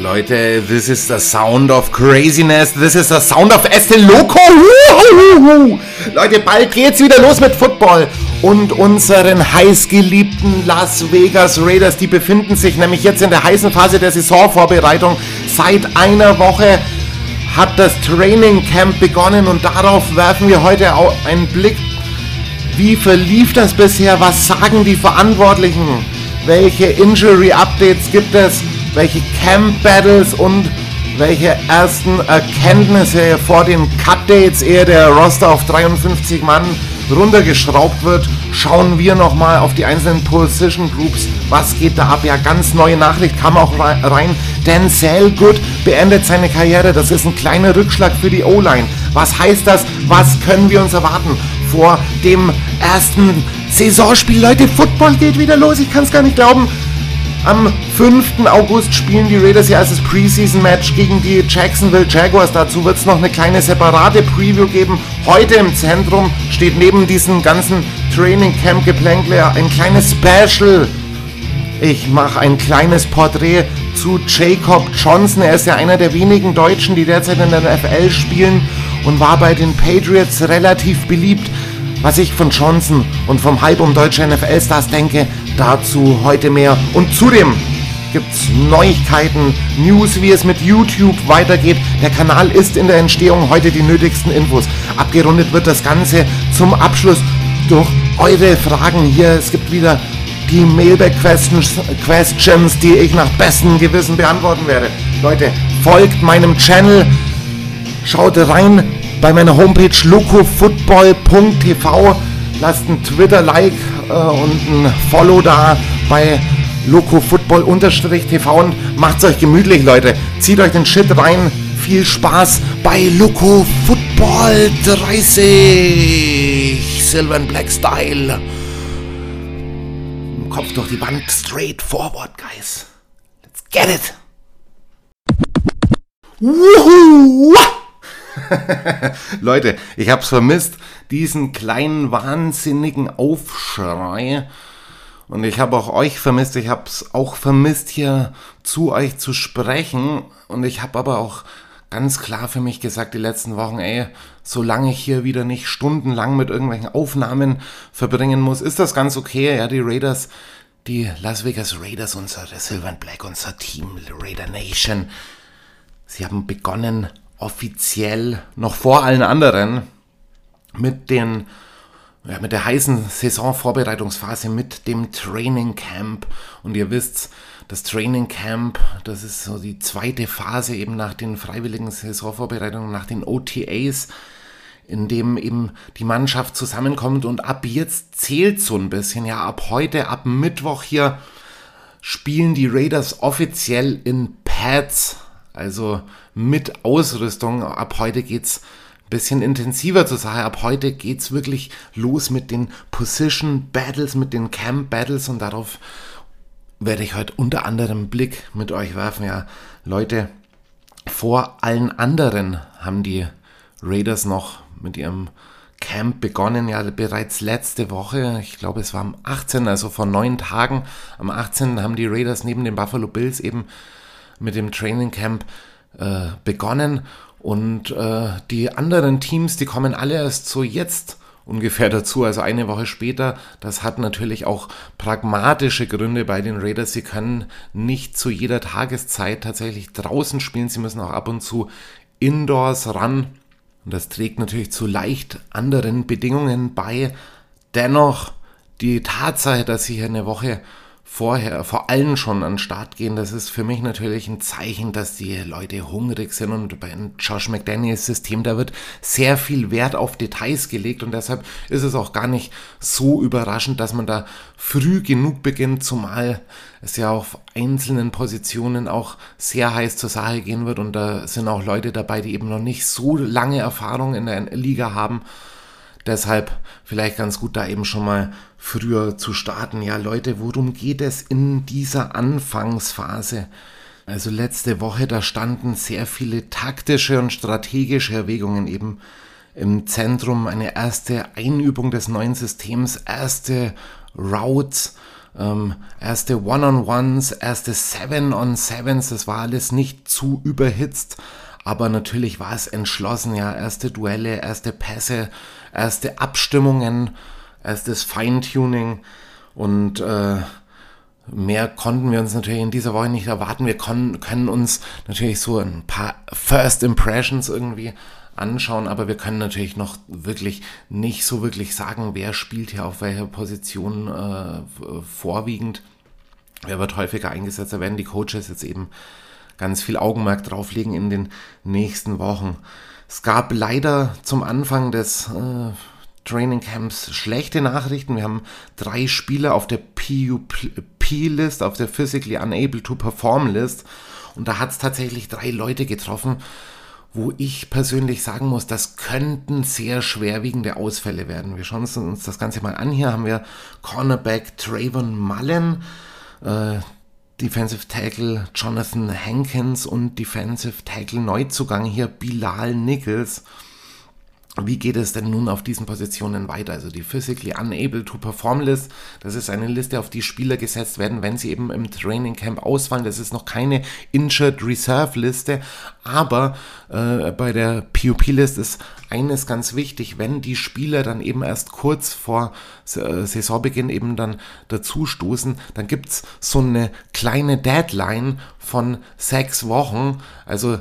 Leute, this is the sound of craziness. This is the sound of Este Loco. Leute, bald geht's wieder los mit Football. Und unseren heißgeliebten Las Vegas Raiders, die befinden sich nämlich jetzt in der heißen Phase der Saisonvorbereitung. Seit einer Woche hat das Training Camp begonnen und darauf werfen wir heute auch einen Blick. Wie verlief das bisher? Was sagen die Verantwortlichen? Welche Injury Updates gibt es? Welche Camp Battles und welche ersten Erkenntnisse vor den Cut Dates, ehe der Roster auf 53 Mann runtergeschraubt wird, schauen wir nochmal auf die einzelnen Position Groups. Was geht da ab? Ja, ganz neue Nachricht kam auch rein. Denzel Good beendet seine Karriere. Das ist ein kleiner Rückschlag für die O-Line. Was heißt das? Was können wir uns erwarten vor dem ersten Saisonspiel? Leute, Football geht wieder los. Ich kann es gar nicht glauben. Am 5. August spielen die Raiders ja als Preseason-Match gegen die Jacksonville Jaguars. Dazu wird es noch eine kleine separate Preview geben. Heute im Zentrum steht neben diesem ganzen Training Camp Geplänkle ein kleines Special. Ich mache ein kleines Porträt zu Jacob Johnson. Er ist ja einer der wenigen Deutschen, die derzeit in der NFL spielen und war bei den Patriots relativ beliebt. Was ich von Johnson und vom Hype um deutsche NFL-Stars denke, dazu heute mehr. Und zudem gibt es Neuigkeiten, News, wie es mit YouTube weitergeht. Der Kanal ist in der Entstehung, heute die nötigsten Infos. Abgerundet wird das Ganze zum Abschluss durch eure Fragen hier. Es gibt wieder die Mailback-Questions, Questions, die ich nach bestem Gewissen beantworten werde. Leute, folgt meinem Channel, schaut rein, bei meiner Homepage locofootball.tv. Lasst ein Twitter-Like äh, und ein Follow da bei locofootball-tv und macht's euch gemütlich, Leute. Zieht euch den Shit rein. Viel Spaß bei Loco Football 30. Silver Black Style. Kopf durch die Wand, straight forward, guys. Let's get it. Woohoo! Leute, ich hab's vermisst, diesen kleinen wahnsinnigen Aufschrei. Und ich habe auch euch vermisst, ich hab's auch vermisst, hier zu euch zu sprechen. Und ich habe aber auch ganz klar für mich gesagt die letzten Wochen, ey, solange ich hier wieder nicht stundenlang mit irgendwelchen Aufnahmen verbringen muss, ist das ganz okay. Ja, die Raiders, die Las Vegas Raiders, unser Silver and Black, unser Team, Raider Nation, sie haben begonnen, offiziell noch vor allen anderen mit den ja, mit der heißen Saisonvorbereitungsphase, mit dem Training Camp. Und ihr wisst, das Training Camp, das ist so die zweite Phase eben nach den freiwilligen Saisonvorbereitungen, nach den OTAs, in dem eben die Mannschaft zusammenkommt. Und ab jetzt zählt so ein bisschen, ja, ab heute, ab Mittwoch hier spielen die Raiders offiziell in Pads also mit Ausrüstung. Ab heute geht's ein bisschen intensiver zur Sache. Ab heute geht's wirklich los mit den Position Battles, mit den Camp Battles und darauf werde ich heute unter anderem Blick mit euch werfen. Ja, Leute, vor allen anderen haben die Raiders noch mit ihrem Camp begonnen, ja bereits letzte Woche, ich glaube es war am 18., also vor neun Tagen, am 18. haben die Raiders neben den Buffalo Bills eben mit dem Training Camp äh, begonnen und äh, die anderen Teams, die kommen alle erst so jetzt ungefähr dazu, also eine Woche später. Das hat natürlich auch pragmatische Gründe bei den Raiders. Sie können nicht zu jeder Tageszeit tatsächlich draußen spielen. Sie müssen auch ab und zu indoors ran. Und das trägt natürlich zu leicht anderen Bedingungen bei. Dennoch die Tatsache, dass sie hier eine Woche vorher, vor allem schon an den Start gehen, das ist für mich natürlich ein Zeichen, dass die Leute hungrig sind und bei Josh McDaniels System, da wird sehr viel Wert auf Details gelegt und deshalb ist es auch gar nicht so überraschend, dass man da früh genug beginnt, zumal es ja auf einzelnen Positionen auch sehr heiß zur Sache gehen wird und da sind auch Leute dabei, die eben noch nicht so lange Erfahrung in der Liga haben Deshalb vielleicht ganz gut, da eben schon mal früher zu starten. Ja, Leute, worum geht es in dieser Anfangsphase? Also letzte Woche, da standen sehr viele taktische und strategische Erwägungen eben im Zentrum. Eine erste Einübung des neuen Systems, erste Routes, Ähm, erste One-on-Ones, erste Seven-on-Sevens, das war alles nicht zu überhitzt. Aber natürlich war es entschlossen, ja, erste Duelle, erste Pässe, erste Abstimmungen, erstes Feintuning und äh, mehr konnten wir uns natürlich in dieser Woche nicht erwarten. Wir können, uns natürlich so ein paar First Impressions irgendwie anschauen, aber wir können natürlich noch wirklich nicht so wirklich sagen, wer spielt hier auf welcher Position äh, vorwiegend. Wer wird häufiger eingesetzt? Da werden die Coaches jetzt eben ganz viel Augenmerk drauflegen in den nächsten Wochen. Es gab leider zum Anfang des äh, Training Camps schlechte Nachrichten. Wir haben drei Spieler auf der PUP-List, auf der Physically Unable to Perform List. Und da hat es tatsächlich drei Leute getroffen, wo ich persönlich sagen muss, das könnten sehr schwerwiegende Ausfälle werden. Wir schauen uns das Ganze mal an. Hier haben wir Cornerback Trayvon Mullen, äh, Defensive Tackle Jonathan Hankins und Defensive Tackle Neuzugang hier Bilal Nichols. Wie geht es denn nun auf diesen Positionen weiter? Also die Physically Unable to Perform List, das ist eine Liste, auf die Spieler gesetzt werden, wenn sie eben im Training Camp ausfallen. Das ist noch keine Injured Reserve Liste, aber äh, bei der PUP List ist eines ganz wichtig, wenn die Spieler dann eben erst kurz vor äh, Saisonbeginn eben dann dazustoßen, dann gibt's so eine kleine Deadline von sechs Wochen. Also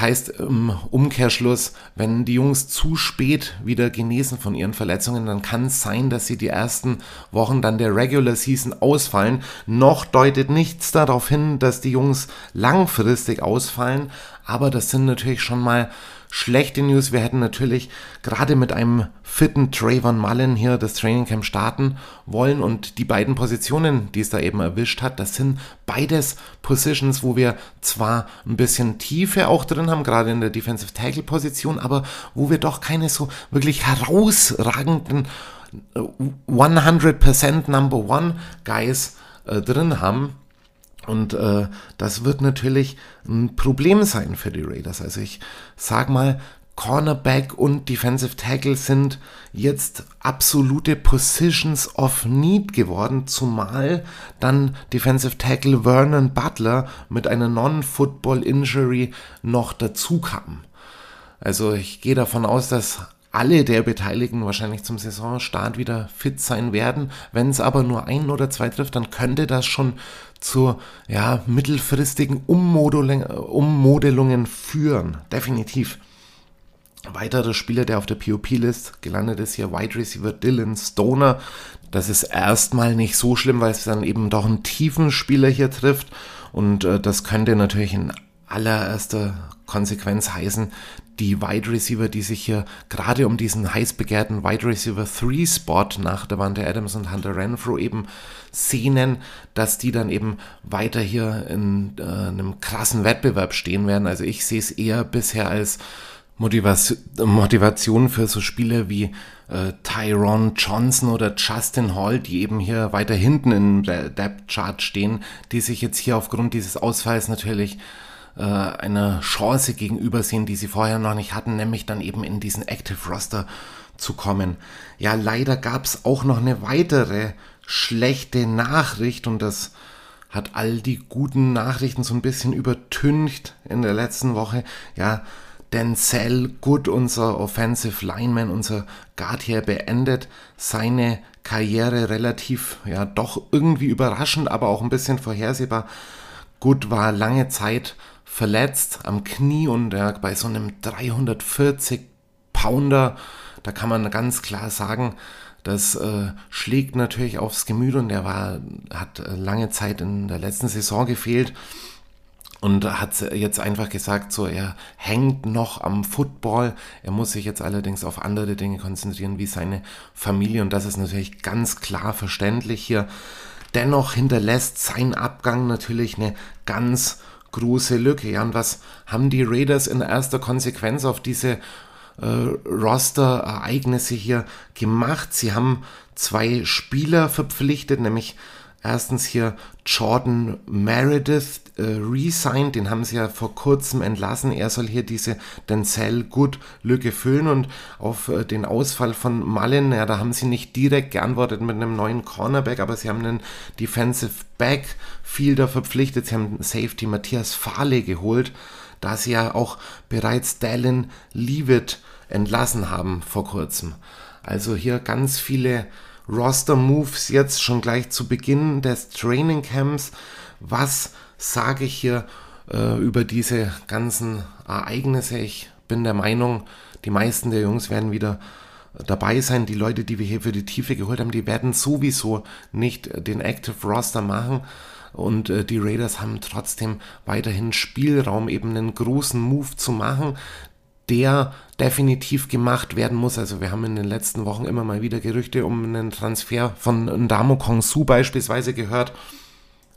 Heißt im Umkehrschluss, wenn die Jungs zu spät wieder genesen von ihren Verletzungen, dann kann es sein, dass sie die ersten Wochen dann der Regular Season ausfallen. Noch deutet nichts darauf hin, dass die Jungs langfristig ausfallen, aber das sind natürlich schon mal Schlechte News, wir hätten natürlich gerade mit einem fitten Trayvon Mullen hier das Training Camp starten wollen und die beiden Positionen, die es da eben erwischt hat, das sind beides Positions, wo wir zwar ein bisschen Tiefe auch drin haben, gerade in der Defensive Tackle Position, aber wo wir doch keine so wirklich herausragenden 100% äh, Number One Guys äh, drin haben. Und äh, das wird natürlich ein Problem sein für die Raiders. Also ich sag mal, Cornerback und Defensive Tackle sind jetzt absolute Positions of Need geworden, zumal dann Defensive Tackle Vernon Butler mit einer Non-Football Injury noch dazu kam. Also ich gehe davon aus, dass alle der Beteiligten wahrscheinlich zum Saisonstart wieder fit sein werden. Wenn es aber nur ein oder zwei trifft, dann könnte das schon zu ja, mittelfristigen Ummodelungen führen. Definitiv. Weiterer Spieler, der auf der POP-List gelandet ist, hier Wide Receiver Dylan Stoner. Das ist erstmal nicht so schlimm, weil es dann eben doch einen tiefen Spieler hier trifft. Und äh, das könnte natürlich in allererster Konsequenz heißen, die Wide Receiver, die sich hier gerade um diesen heiß begehrten Wide Receiver 3 Spot nach der Wante Adams und Hunter Renfro eben sehnen, dass die dann eben weiter hier in äh, einem krassen Wettbewerb stehen werden. Also ich sehe es eher bisher als Motivation, für so Spiele wie äh, Tyrone Johnson oder Justin Hall, die eben hier weiter hinten im Depth Chart stehen, die sich jetzt hier aufgrund dieses Ausfalls natürlich äh, eine Chance gegenüber sehen, die sie vorher noch nicht hatten, nämlich dann eben in diesen Active Roster zu kommen. Ja, leider gab es auch noch eine weitere schlechte Nachricht und das hat all die guten Nachrichten so ein bisschen übertüncht in der letzten Woche. Ja, Denzel Good, unser Offensive Lineman, unser Guard hier, beendet seine Karriere relativ, ja, doch irgendwie überraschend, aber auch ein bisschen vorhersehbar. Good war lange Zeit verletzt am Knie und ja, bei so einem 340 Pounder, da kann man ganz klar sagen, das äh, schlägt natürlich aufs Gemüt und er war, hat lange Zeit in der letzten Saison gefehlt und hat jetzt einfach gesagt, so er hängt noch am Football. Er muss sich jetzt allerdings auf andere Dinge konzentrieren, wie seine Familie und das ist natürlich ganz klar verständlich hier. Dennoch hinterlässt sein Abgang natürlich eine ganz große Lücke. Ja, und was haben die Raiders in erster Konsequenz auf diese äh, Roster-Ereignisse hier gemacht? Sie haben zwei Spieler verpflichtet, nämlich erstens hier Jordan Meredith äh, resigned, den haben sie ja vor kurzem entlassen. Er soll hier diese Denzel Good Lücke füllen und auf äh, den Ausfall von Mullen, ja, da haben sie nicht direkt geantwortet mit einem neuen Cornerback, aber sie haben einen Defensive Backfielder verpflichtet. Sie haben Safety Matthias Fahle geholt, da sie ja auch bereits Dallin Leavitt entlassen haben vor kurzem. Also hier ganz viele Roster-Moves jetzt schon gleich zu Beginn des Training Camps. Was sage ich hier äh, über diese ganzen Ereignisse? Ich bin der Meinung, die meisten der Jungs werden wieder dabei sein. Die Leute, die wir hier für die Tiefe geholt haben, die werden sowieso nicht den Active Roster machen. Und äh, die Raiders haben trotzdem weiterhin Spielraum, eben einen großen Move zu machen, der definitiv gemacht werden muss. Also wir haben in den letzten Wochen immer mal wieder Gerüchte um einen Transfer von Ndamo Kongsu beispielsweise gehört.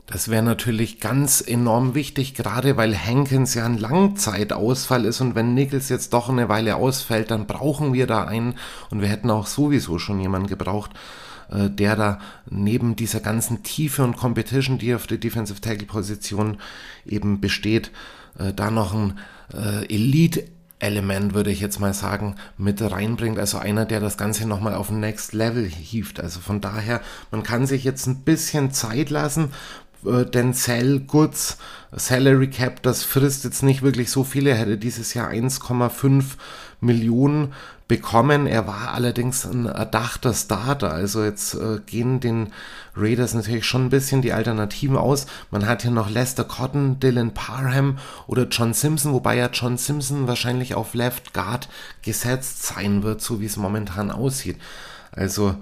Das wäre natürlich ganz enorm wichtig, gerade weil Hankins ja ein Langzeitausfall ist und wenn Nichols jetzt doch eine Weile ausfällt, dann brauchen wir da einen und wir hätten auch sowieso schon jemanden gebraucht, äh, der da neben dieser ganzen Tiefe und Competition, die auf der Defensive Tackle Position eben besteht, äh, da noch ein äh, Elite Element, würde ich jetzt mal sagen, mit reinbringt. Also einer, der das Ganze nochmal auf ein Next Level hieft. Also von daher, man kann sich jetzt ein bisschen Zeit lassen. Äh, denn Cell Goods Salary Cap, das frisst jetzt nicht wirklich so viele. Er hätte dieses Jahr 1,5 Millionen bekommen. Er war allerdings ein erdachter Starter. Also jetzt äh, gehen den Raiders natürlich schon ein bisschen die Alternativen aus. Man hat hier noch Lester Cotton, Dylan Parham oder John Simpson, wobei ja John Simpson wahrscheinlich auf Left Guard gesetzt sein wird, so wie es momentan aussieht. Also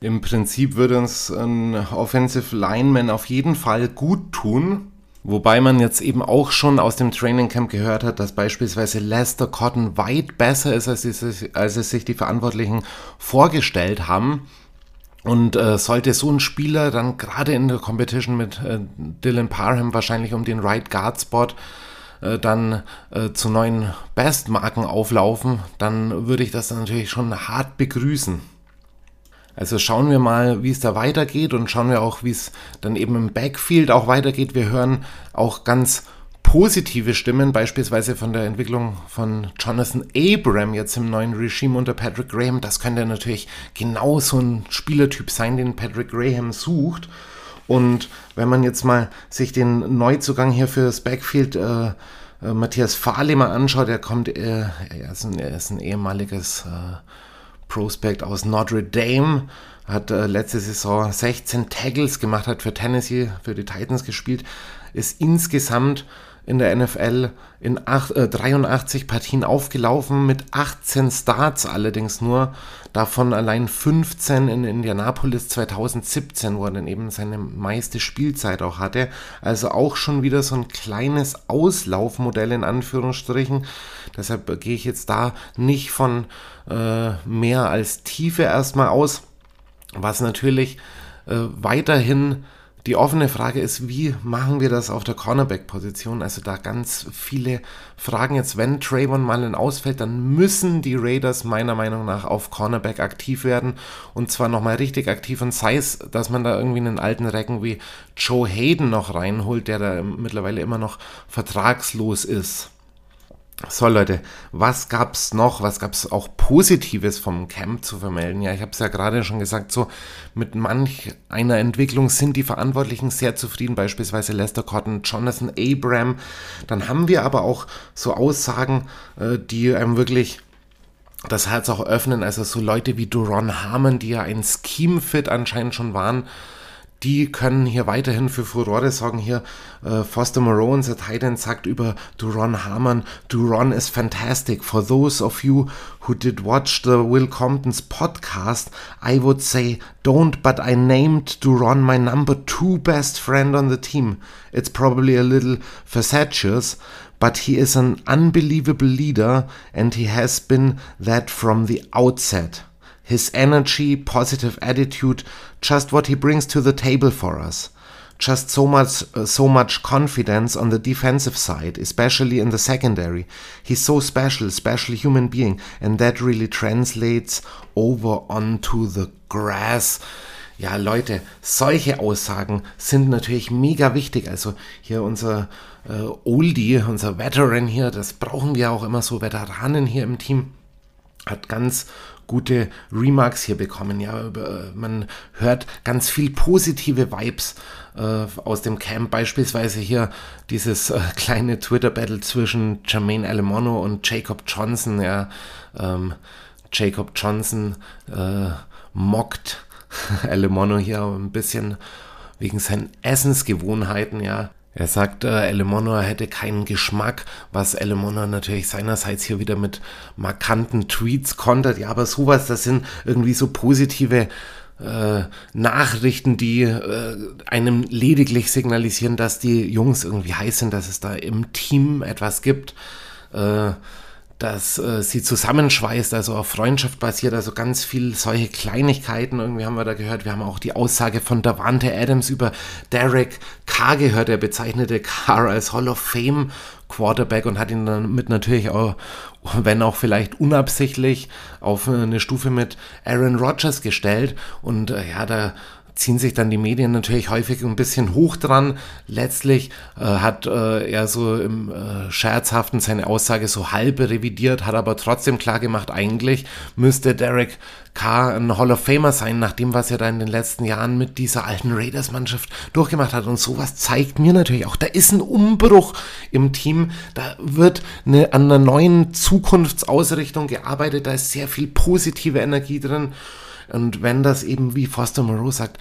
im Prinzip würde uns ein Offensive Lineman auf jeden Fall gut tun. Wobei man jetzt eben auch schon aus dem Training Camp gehört hat, dass beispielsweise Lester Cotton weit besser ist, als, es, als es sich die Verantwortlichen vorgestellt haben. Und äh, sollte so ein Spieler dann gerade in der Competition mit äh, Dylan Parham wahrscheinlich um den Right Guard Spot äh, dann äh, zu neuen Bestmarken auflaufen, dann würde ich das natürlich schon hart begrüßen. Also schauen wir mal, wie es da weitergeht und schauen wir auch, wie es dann eben im Backfield auch weitergeht. Wir hören auch ganz positive Stimmen, beispielsweise von der Entwicklung von Jonathan Abram jetzt im neuen Regime unter Patrick Graham. Das könnte natürlich genau so ein Spielertyp sein, den Patrick Graham sucht. Und wenn man jetzt mal sich den Neuzugang hier für das Backfield äh, äh, Matthias Fahle mal anschaut, er kommt, äh, er, ist ein, er ist ein ehemaliges äh, Prospect aus Notre Dame, hat äh, letzte Saison 16 Tackles gemacht, hat für Tennessee, für die Titans gespielt, ist insgesamt in der NFL in acht, äh, 83 Partien aufgelaufen, mit 18 Starts allerdings nur, davon allein 15 in Indianapolis 2017, wo er dann eben seine meiste Spielzeit auch hatte. Also auch schon wieder so ein kleines Auslaufmodell in Anführungsstrichen. Deshalb gehe ich jetzt da nicht von äh, mehr als Tiefe erstmal aus, was natürlich äh, weiterhin die offene Frage ist, wie machen wir das auf der Cornerback-Position? Also da ganz viele Fragen. Jetzt, wenn Trayvon Mullen ausfällt, dann müssen die Raiders meiner Meinung nach auf Cornerback aktiv werden. Und zwar nochmal richtig aktiv. Und sei es, dass man da irgendwie einen alten Recken wie Joe Hayden noch reinholt, der da mittlerweile immer noch vertragslos ist. So Leute, was gab's noch? Was gab's auch Positives vom Camp zu vermelden? Ja, ich habe es ja gerade schon gesagt, so mit manch einer Entwicklung sind die Verantwortlichen sehr zufrieden, beispielsweise Lester Cotton, Jonathan Abram. Dann haben wir aber auch so Aussagen, äh, die einem wirklich das Herz auch öffnen. Also so Leute wie Duron Harmon, die ja ein Scheme-Fit anscheinend schon waren, die können hier weiterhin für Furore sorgen. Hier äh, Foster Moreau, unser Titan, sagt über Duron Harmon, Duron is fantastic. For those of you who did watch the Will Compton's podcast, I would say don't, but I named Duron my number two best friend on the team. It's probably a little facetious, but he is an unbelievable leader and he has been that from the outset his energy, positive attitude, just what he brings to the table for us. Just so much, uh, so much confidence on the defensive side, especially in the secondary. He's so special, special human being, and that really translates over onto the grass. ja, Leute, solche Aussagen sind natürlich mega wichtig. Also hier unser äh, Oldie, unser Veteran hier, das brauchen wir auch immer so, Veteranen hier im Team, hat ganz gute Remarks hier bekommen. Ja, man hört ganz viel positive Vibes äh, aus dem Camp. Beispielsweise hier dieses äh, kleine Twitter-Battle zwischen Jermaine Alemono und Jacob Johnson. Ja, ähm, Jacob Johnson äh, mockt Alemono hier ein bisschen wegen seinen Essensgewohnheiten, ja. Er sagt, äh, Elemonor hätte keinen Geschmack, was Elemonor natürlich seinerseits hier wieder mit markanten Tweets kontert. Ja, aber sowas, das sind irgendwie so positive äh, Nachrichten, die äh, einem lediglich signalisieren, dass die Jungs irgendwie heiß sind, dass es da im Team etwas gibt. Äh, dass äh, sie zusammenschweißt, also auf Freundschaft basiert, also ganz viel solche Kleinigkeiten. Irgendwie haben wir da gehört. Wir haben auch die Aussage von Davante Adams über Derek Carr gehört. Er bezeichnete Carr als Hall of Fame Quarterback und hat ihn dann mit natürlich auch, wenn auch vielleicht unabsichtlich, auf eine Stufe mit Aaron Rodgers gestellt. Und äh, ja, da ziehen sich dann die Medien natürlich häufig ein bisschen hoch dran. Letztlich äh, hat äh, er so im äh, Scherzhaften seine Aussage so halb revidiert, hat aber trotzdem klar gemacht, eigentlich müsste Derek Carr ein Hall of Famer sein, nach dem, was er da in den letzten Jahren mit dieser alten Raiders-Mannschaft durchgemacht hat. Und sowas zeigt mir natürlich auch, da ist ein Umbruch im Team, da wird eine, an einer neuen Zukunftsausrichtung gearbeitet, da ist sehr viel positive Energie drin. Und wenn das eben, wie Foster Moreau sagt,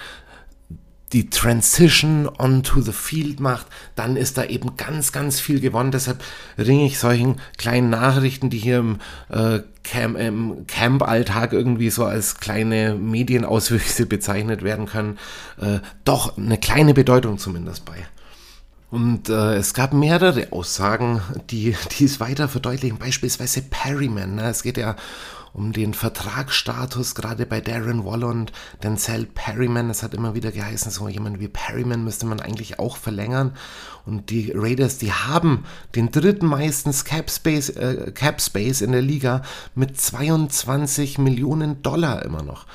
die Transition onto the field macht, dann ist da eben ganz, ganz viel gewonnen. Deshalb ringe ich solchen kleinen Nachrichten, die hier im, äh, Camp, im Camp-Alltag irgendwie so als kleine Medienauswüchse bezeichnet werden können, äh, doch eine kleine Bedeutung zumindest bei. Und äh, es gab mehrere Aussagen, die, die es weiter verdeutlichen. Beispielsweise Perryman. Ne? Es geht ja um den Vertragsstatus, gerade bei Darren Waller und Denzel Perryman. Es hat immer wieder geheißen, so jemand wie Perryman müsste man eigentlich auch verlängern. Und die Raiders, die haben den dritten meisten Cap Space, äh, Cap Space in der Liga mit 22 Millionen Dollar immer noch.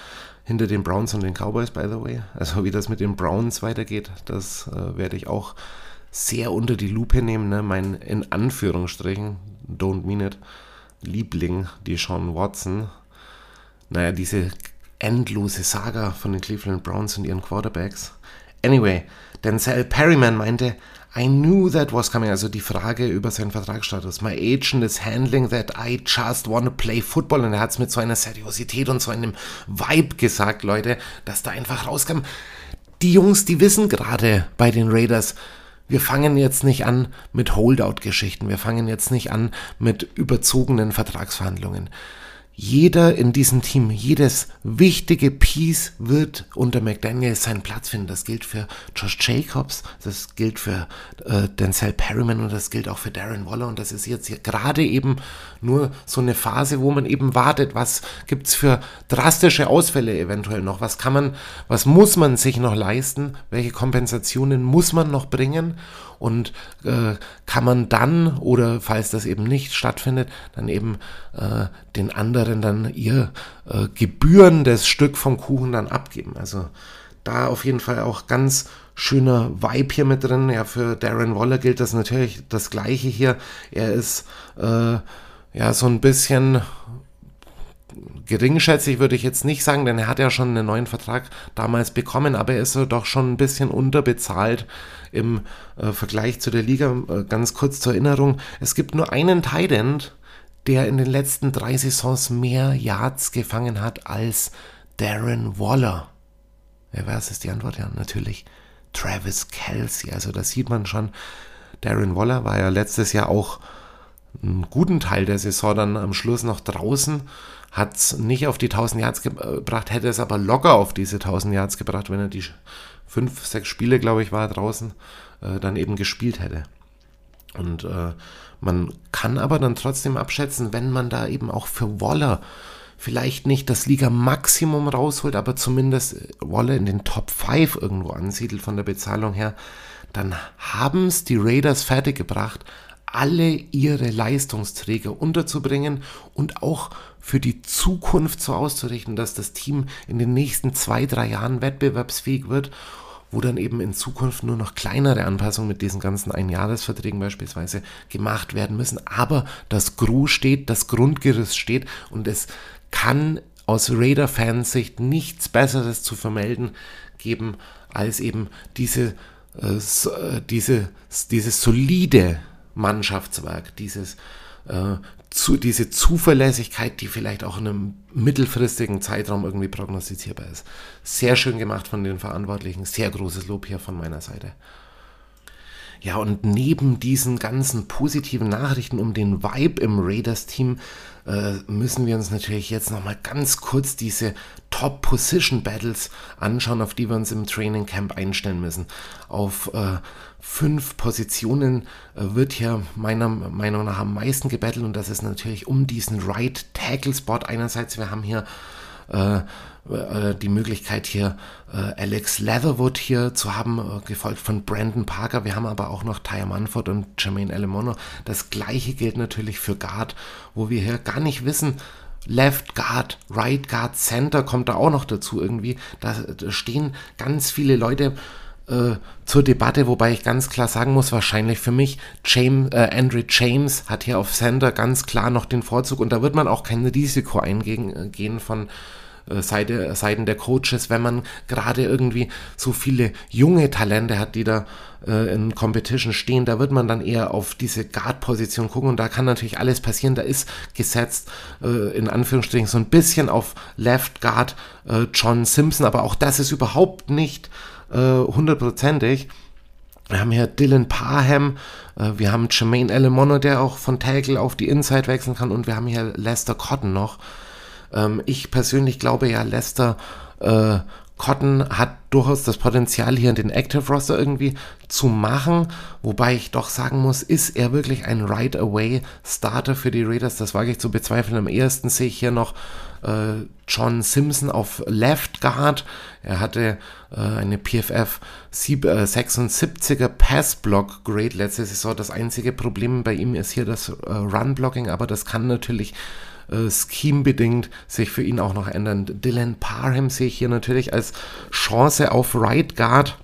Hinter den Browns und den Cowboys, by the way. Also wie das mit den Browns weitergeht, das äh, werde ich auch sehr unter die Lupe nehmen. Ne? Mein in Anführungsstrichen, don't mean it, Liebling, die Sean Watson. Naja, diese endlose Saga von den Cleveland Browns und ihren Quarterbacks. Anyway, Denzel Perryman meinte, I knew that was coming. Also die Frage über seinen Vertragsstatus. My agent is handling that I just want to play football. Und er hat es mit so einer Seriosität und so einem Vibe gesagt, Leute, dass da einfach rauskam. Die Jungs, die wissen gerade bei den Raiders, wir fangen jetzt nicht an mit Holdout-Geschichten, wir fangen jetzt nicht an mit überzogenen Vertragsverhandlungen jeder in diesem Team, jedes wichtige Piece wird unter McDaniel seinen Platz finden. Das gilt für Josh Jacobs, das gilt für äh, Denzel Perryman und das gilt auch für Darren Waller. Und das ist jetzt gerade eben nur so eine Phase, wo man eben wartet, was gibt's für drastische Ausfälle eventuell noch? Was kann man, was muss man sich noch leisten? Welche Kompensationen muss man noch bringen? Und äh, kann man dann oder falls das eben nicht stattfindet, dann eben äh, den anderen dann ihr äh, gebührendes Stück vom Kuchen dann abgeben. Also da auf jeden Fall auch ganz schöner Vibe hier mit drin. Ja, für Darren Waller gilt das natürlich das gleiche hier. Er ist äh, ja so ein bisschen geringschätzig würde ich jetzt nicht sagen, denn er hat ja schon einen neuen Vertrag damals bekommen, aber er ist doch schon ein bisschen unterbezahlt im äh, Vergleich zu der Liga. Äh, ganz kurz zur Erinnerung, es gibt nur einen Tident, der in den letzten drei Saisons mehr Yards gefangen hat als Darren Waller. Ja, was ist die Antwort? Ja, natürlich Travis Kelsey. Also da sieht man schon, Darren Waller war ja letztes Jahr auch einen guten Teil der Saison dann am Schluss noch draußen hat es nicht auf die 1000 Yards gebracht, hätte es aber locker auf diese 1000 Yards gebracht, wenn er die fünf, sechs Spiele, glaube ich, war draußen, äh, dann eben gespielt hätte. Und äh, man kann aber dann trotzdem abschätzen, wenn man da eben auch für Waller vielleicht nicht das Liga-Maximum rausholt, aber zumindest Waller in den Top 5 irgendwo ansiedelt von der Bezahlung her, dann haben es die Raiders fertiggebracht, alle ihre Leistungsträger unterzubringen und auch für die Zukunft so auszurichten, dass das Team in den nächsten zwei, drei Jahren wettbewerbsfähig wird, wo dann eben in Zukunft nur noch kleinere Anpassungen mit diesen ganzen Einjahresverträgen beispielsweise gemacht werden müssen. Aber das Gru steht, das Grundgerüst steht und es kann aus Raider-Fansicht nichts Besseres zu vermelden geben als eben diese, äh, äh diese, dieses solide Mannschaftswerk, dieses äh, zu, diese Zuverlässigkeit, die vielleicht auch in einem mittelfristigen Zeitraum irgendwie prognostizierbar ist. Sehr schön gemacht von den Verantwortlichen, sehr großes Lob hier von meiner Seite. Ja, und neben diesen ganzen positiven Nachrichten um den Vibe im Raiders-Team äh, müssen wir uns natürlich jetzt nochmal ganz kurz diese Top-Position-Battles anschauen, auf die wir uns im Training Camp einstellen müssen. Auf äh, fünf Positionen äh, wird hier meiner Meinung nach am meisten gebettelt und das ist natürlich um diesen Right Tackle Spot. Einerseits, wir haben hier äh, äh, die Möglichkeit hier äh, Alex Leatherwood hier zu haben, gefolgt von Brandon Parker. Wir haben aber auch noch Tyre Manford und Jermaine Alemono. Das gleiche gilt natürlich für Guard, wo wir hier gar nicht wissen, Left Guard, Right Guard, Center kommt da auch noch dazu irgendwie. Da, da stehen ganz viele Leute äh, zur Debatte, wobei ich ganz klar sagen muss, wahrscheinlich für mich, James, äh, Andrew James hat hier auf Center ganz klar noch den Vorzug und da wird man auch kein Risiko eingehen gehen von äh, Seite, Seiten der Coaches, wenn man gerade irgendwie so viele junge Talente hat, die da äh, in Competition stehen, da wird man dann eher auf diese Guard-Position gucken und da kann natürlich alles passieren. Da ist gesetzt äh, in Anführungsstrichen so ein bisschen auf Left Guard äh, John Simpson, aber auch das ist überhaupt nicht äh, hundertprozentig. Wir haben hier Dylan Parham, äh, wir haben Jermaine Elemono, der auch von Tackle auf die Inside wechseln kann und wir haben hier Lester Cotton noch. Ähm, ich persönlich glaube ja, Lester äh, Cotton hat durchaus das Potenzial, hier den Active Roster irgendwie zu machen. Wobei ich doch sagen muss, ist er wirklich ein Right-Away-Starter für die Raiders? Das wage ich zu bezweifeln. Am ehesten sehe ich hier noch äh, John Simpson auf Left Guard. Er hatte äh, eine PFF 76er Pass Block Grade letzte Saison. Das einzige Problem bei ihm ist hier das äh, Run Blocking, aber das kann natürlich äh, scheme-bedingt sich für ihn auch noch ändern. Dylan Parham sehe ich hier natürlich als Chance auf Right Guard.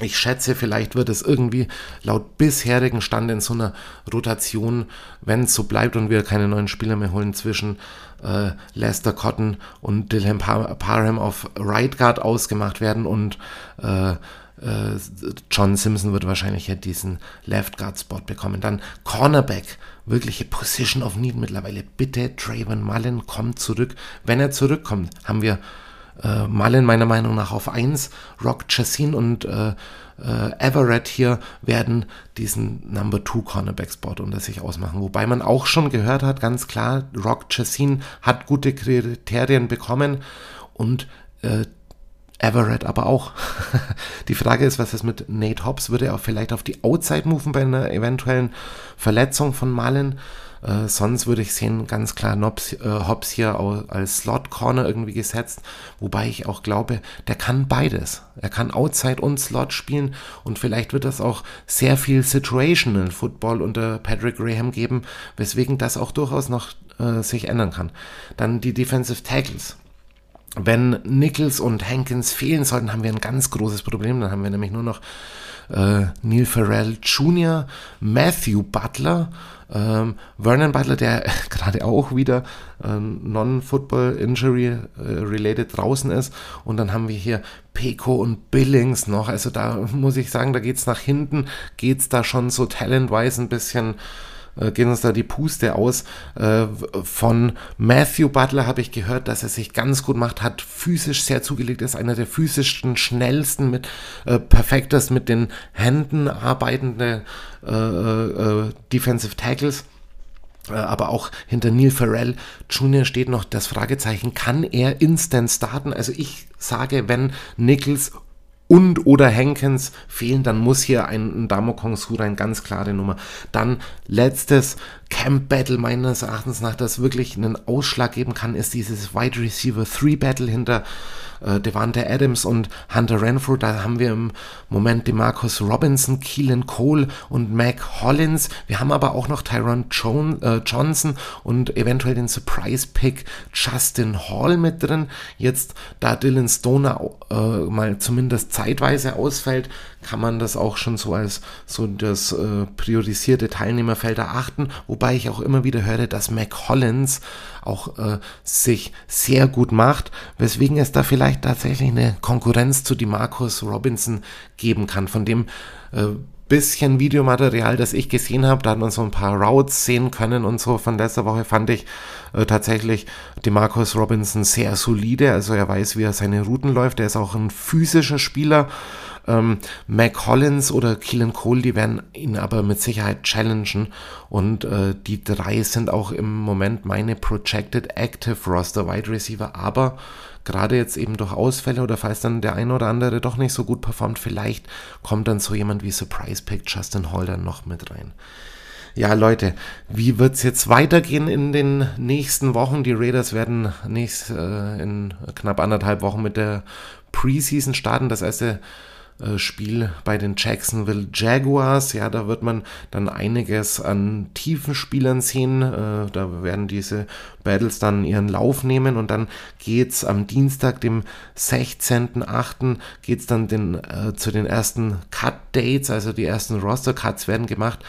Ich schätze, vielleicht wird es irgendwie laut bisherigen Stand in so einer Rotation, wenn es so bleibt und wir keine neuen Spieler mehr holen, zwischen äh, Lester Cotton und Dylan Parham auf Right Guard ausgemacht werden und äh, äh, John Simpson wird wahrscheinlich ja diesen Left Guard Spot bekommen. Dann Cornerback, wirkliche Position of Need mittlerweile. Bitte, Trayvon Mullen kommt zurück. Wenn er zurückkommt, haben wir äh, Mullen meiner Meinung nach auf 1, Rock Chassin und äh, äh, Everett hier werden diesen Number 2 Cornerback Spot unter sich ausmachen. Wobei man auch schon gehört hat, ganz klar, Rock Chassin hat gute Kriterien bekommen und äh, Everett aber auch. die Frage ist, was ist mit Nate Hobbs? Würde er auch vielleicht auf die Outside moven bei einer eventuellen Verletzung von Mullen? Äh, sonst würde ich sehen, ganz klar Nobs, äh, Hobbs hier als Slot Corner irgendwie gesetzt, wobei ich auch glaube, der kann beides. Er kann Outside und Slot spielen und vielleicht wird das auch sehr viel Situational Football unter Patrick Graham geben, weswegen das auch durchaus noch äh, sich ändern kann. Dann die Defensive Tackles. Wenn Nichols und Hankins fehlen sollten, haben wir ein ganz großes Problem. Dann haben wir nämlich nur noch äh, Neil Farrell Jr., Matthew Butler, ähm, Vernon Butler, der gerade auch wieder äh, Non-Football-Injury-related äh, draußen ist. Und dann haben wir hier Peko und Billings noch. Also da muss ich sagen, da geht es nach hinten, geht es da schon so talent-wise ein bisschen äh, gehen uns da die Puste aus. Äh, von Matthew Butler habe ich gehört, dass er sich ganz gut macht, hat physisch sehr zugelegt, ist einer der physischsten, schnellsten, mit äh, perfektes mit den Händen arbeitende äh, äh, Defensive Tackles äh, aber auch hinter Neil Farrell Jr. steht noch das Fragezeichen, kann er instant starten? Also ich sage, wenn Nichols und oder Henkens fehlen, dann muss hier ein, ein Damokong Sura eine ganz klare Nummer. Dann letztes Camp Battle meines Erachtens nach, das wirklich einen Ausschlag geben kann, ist dieses Wide Receiver 3 Battle hinter äh, Devante Adams und Hunter Renfrew. Da haben wir im Moment DeMarcus Robinson, Keelan Cole und Mac Hollins. Wir haben aber auch noch Tyron John, äh, Johnson und eventuell den Surprise-Pick Justin Hall mit drin. Jetzt, da Dylan Stoner äh, mal zumindest zeitweise ausfällt, kann man das auch schon so als so das äh, priorisierte Teilnehmerfeld erachten, wobei ich auch immer wieder höre, dass Mac Hollins auch äh, sich sehr gut macht, weswegen es da vielleicht tatsächlich eine Konkurrenz zu Demarcus Robinson geben kann, von dem äh, bisschen Videomaterial, das ich gesehen habe. Da hat man so ein paar Routes sehen können und so. Von letzter Woche fand ich äh, tatsächlich Demarcus Robinson sehr solide. Also er weiß, wie er seine Routen läuft. Er ist auch ein physischer Spieler. Ähm, Mac Collins oder Keelan Cole, die werden ihn aber mit Sicherheit challengen. Und äh, die drei sind auch im Moment meine Projected Active Roster Wide Receiver. Aber gerade jetzt eben durch Ausfälle oder falls dann der eine oder andere doch nicht so gut performt, vielleicht kommt dann so jemand wie Surprise Pick Justin dann noch mit rein. Ja, Leute, wie wird es jetzt weitergehen in den nächsten Wochen? Die Raiders werden nächst, äh, in knapp anderthalb Wochen mit der Preseason starten. Das erste äh, Spiel bei den Jacksonville Jaguars. Ja, da wird man dann einiges an tiefen Spielern sehen. Äh, da werden diese Battles dann ihren Lauf nehmen und dann geht's am Dienstag, dem 16.8., geht's dann den, äh, zu den ersten Cut-Dates, also die ersten Roster-Cuts werden gemacht.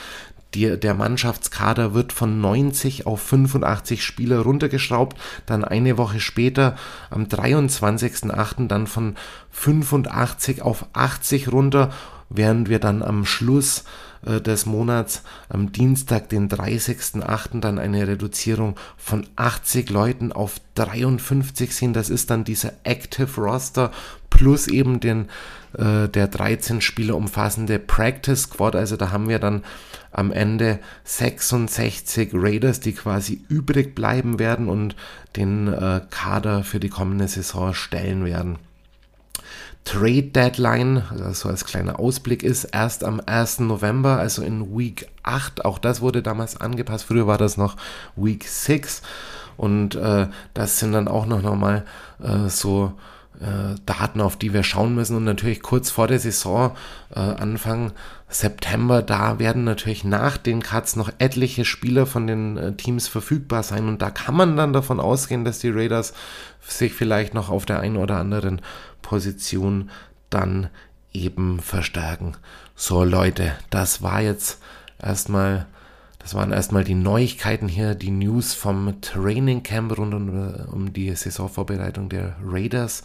Die, der Mannschaftskader wird von 90 auf 85 Spieler runtergeschraubt, dann eine Woche später am 23.08. dann von 85 auf 80 runter, während wir dann am Schluss äh, des Monats am Dienstag, den 30.08. dann eine Reduzierung von 80 Leuten auf 53 sehen. Das ist dann dieser Active Roster plus eben den äh, der 13 Spieler umfassende Practice Squad. Also da haben wir dann am Ende 66 Raiders, die quasi übrig bleiben werden und den äh, Kader für die kommende Saison stellen werden. Trade Deadline, also als kleiner Ausblick, ist erst am 1. November, also in Week 8. Auch das wurde damals angepasst. Früher war das noch Week 6. Und äh, das sind dann auch noch mal äh, so äh, Daten, auf die wir schauen müssen. Und natürlich kurz vor der Saison, äh, Anfang September, da werden natürlich nach den Cuts noch etliche Spieler von den äh, Teams verfügbar sein. Und da kann man dann davon ausgehen, dass die Raiders sich vielleicht noch auf der einen oder anderen Position dann eben verstärken. So Leute, das war jetzt erstmal das waren erstmal die Neuigkeiten hier, die News vom Training Camp rund um, um die Saisonvorbereitung der Raiders.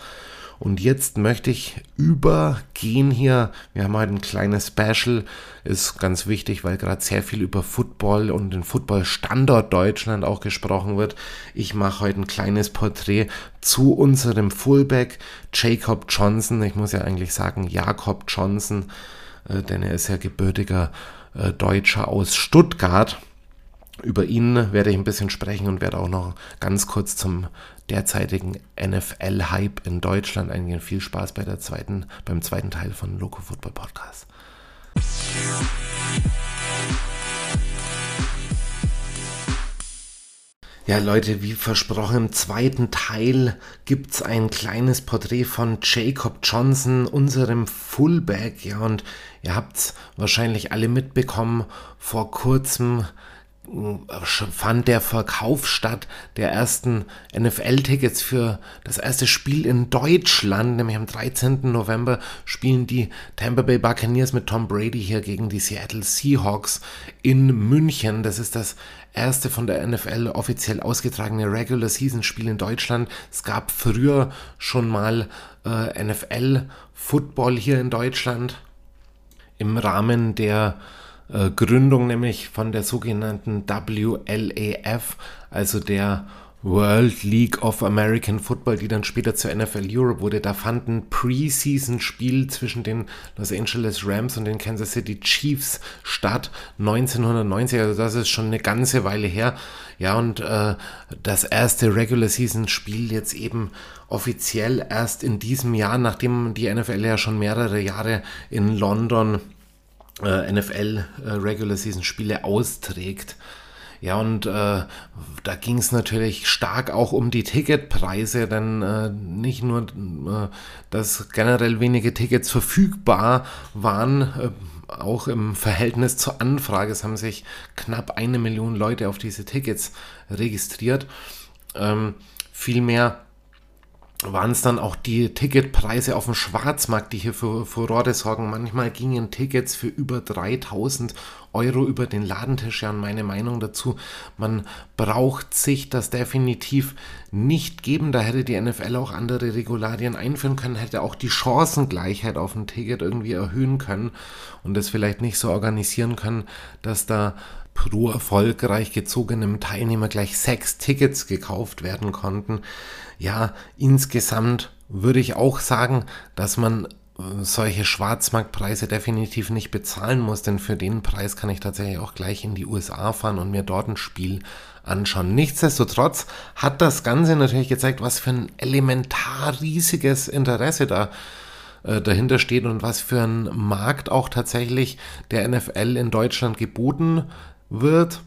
Und jetzt möchte ich übergehen hier. Wir haben heute ein kleines Special. Ist ganz wichtig, weil gerade sehr viel über Football und den Football-Standort Deutschland auch gesprochen wird. Ich mache heute ein kleines Porträt zu unserem Fullback Jacob Johnson. Ich muss ja eigentlich sagen Jakob Johnson, äh, denn er ist ja gebürtiger äh, Deutscher aus Stuttgart. Über ihn werde ich ein bisschen sprechen und werde auch noch ganz kurz zum derzeitigen NFL-Hype in Deutschland eingehen. Viel Spaß bei der zweiten, beim zweiten Teil von Loco Football Podcast. Ja, Leute, wie versprochen, im zweiten Teil gibt es ein kleines Porträt von Jacob Johnson, unserem Fullback. Ja, und ihr habt es wahrscheinlich alle mitbekommen. Vor kurzem fand der Verkauf statt der ersten NFL-Tickets für das erste Spiel in Deutschland, nämlich am 13. November spielen die Tampa Bay Buccaneers mit Tom Brady hier gegen die Seattle Seahawks in München. Das ist das erste von der NFL offiziell ausgetragene Regular Season Spiel in Deutschland. Es gab früher schon mal äh, NFL Football hier in Deutschland im Rahmen der äh, Gründung nämlich von der sogenannten WLAF, also der World League of American Football, die dann später zur NFL Europe wurde. Da fand ein Preseason-Spiel zwischen den Los Angeles Rams und den Kansas City Chiefs statt, 1990. Also das ist schon eine ganze Weile her. Ja, und äh, das erste Regular Season-Spiel jetzt eben offiziell erst in diesem Jahr, nachdem die NFL ja schon mehrere Jahre in London äh, NFL äh, Regular Season Spiele austrägt. Ja, und äh, da ging es natürlich stark auch um die Ticketpreise, denn äh, nicht nur, äh, dass generell wenige Tickets verfügbar waren, äh, auch im Verhältnis zur Anfrage, es haben sich knapp eine Million Leute auf diese Tickets registriert. Ähm, vielmehr waren es dann auch die Ticketpreise auf dem Schwarzmarkt, die hier für Furore sorgen. Manchmal gingen Tickets für über 3000 Euro über den Ladentisch. Ja, meine Meinung dazu, man braucht sich das definitiv nicht geben. Da hätte die NFL auch andere Regularien einführen können, hätte auch die Chancengleichheit auf ein Ticket irgendwie erhöhen können und das vielleicht nicht so organisieren können, dass da pro erfolgreich gezogenem Teilnehmer gleich sechs Tickets gekauft werden konnten. Ja, insgesamt würde ich auch sagen, dass man solche Schwarzmarktpreise definitiv nicht bezahlen muss, denn für den Preis kann ich tatsächlich auch gleich in die USA fahren und mir dort ein Spiel anschauen. Nichtsdestotrotz hat das Ganze natürlich gezeigt, was für ein elementar riesiges Interesse da äh, dahinter steht und was für ein Markt auch tatsächlich der NFL in Deutschland geboten wird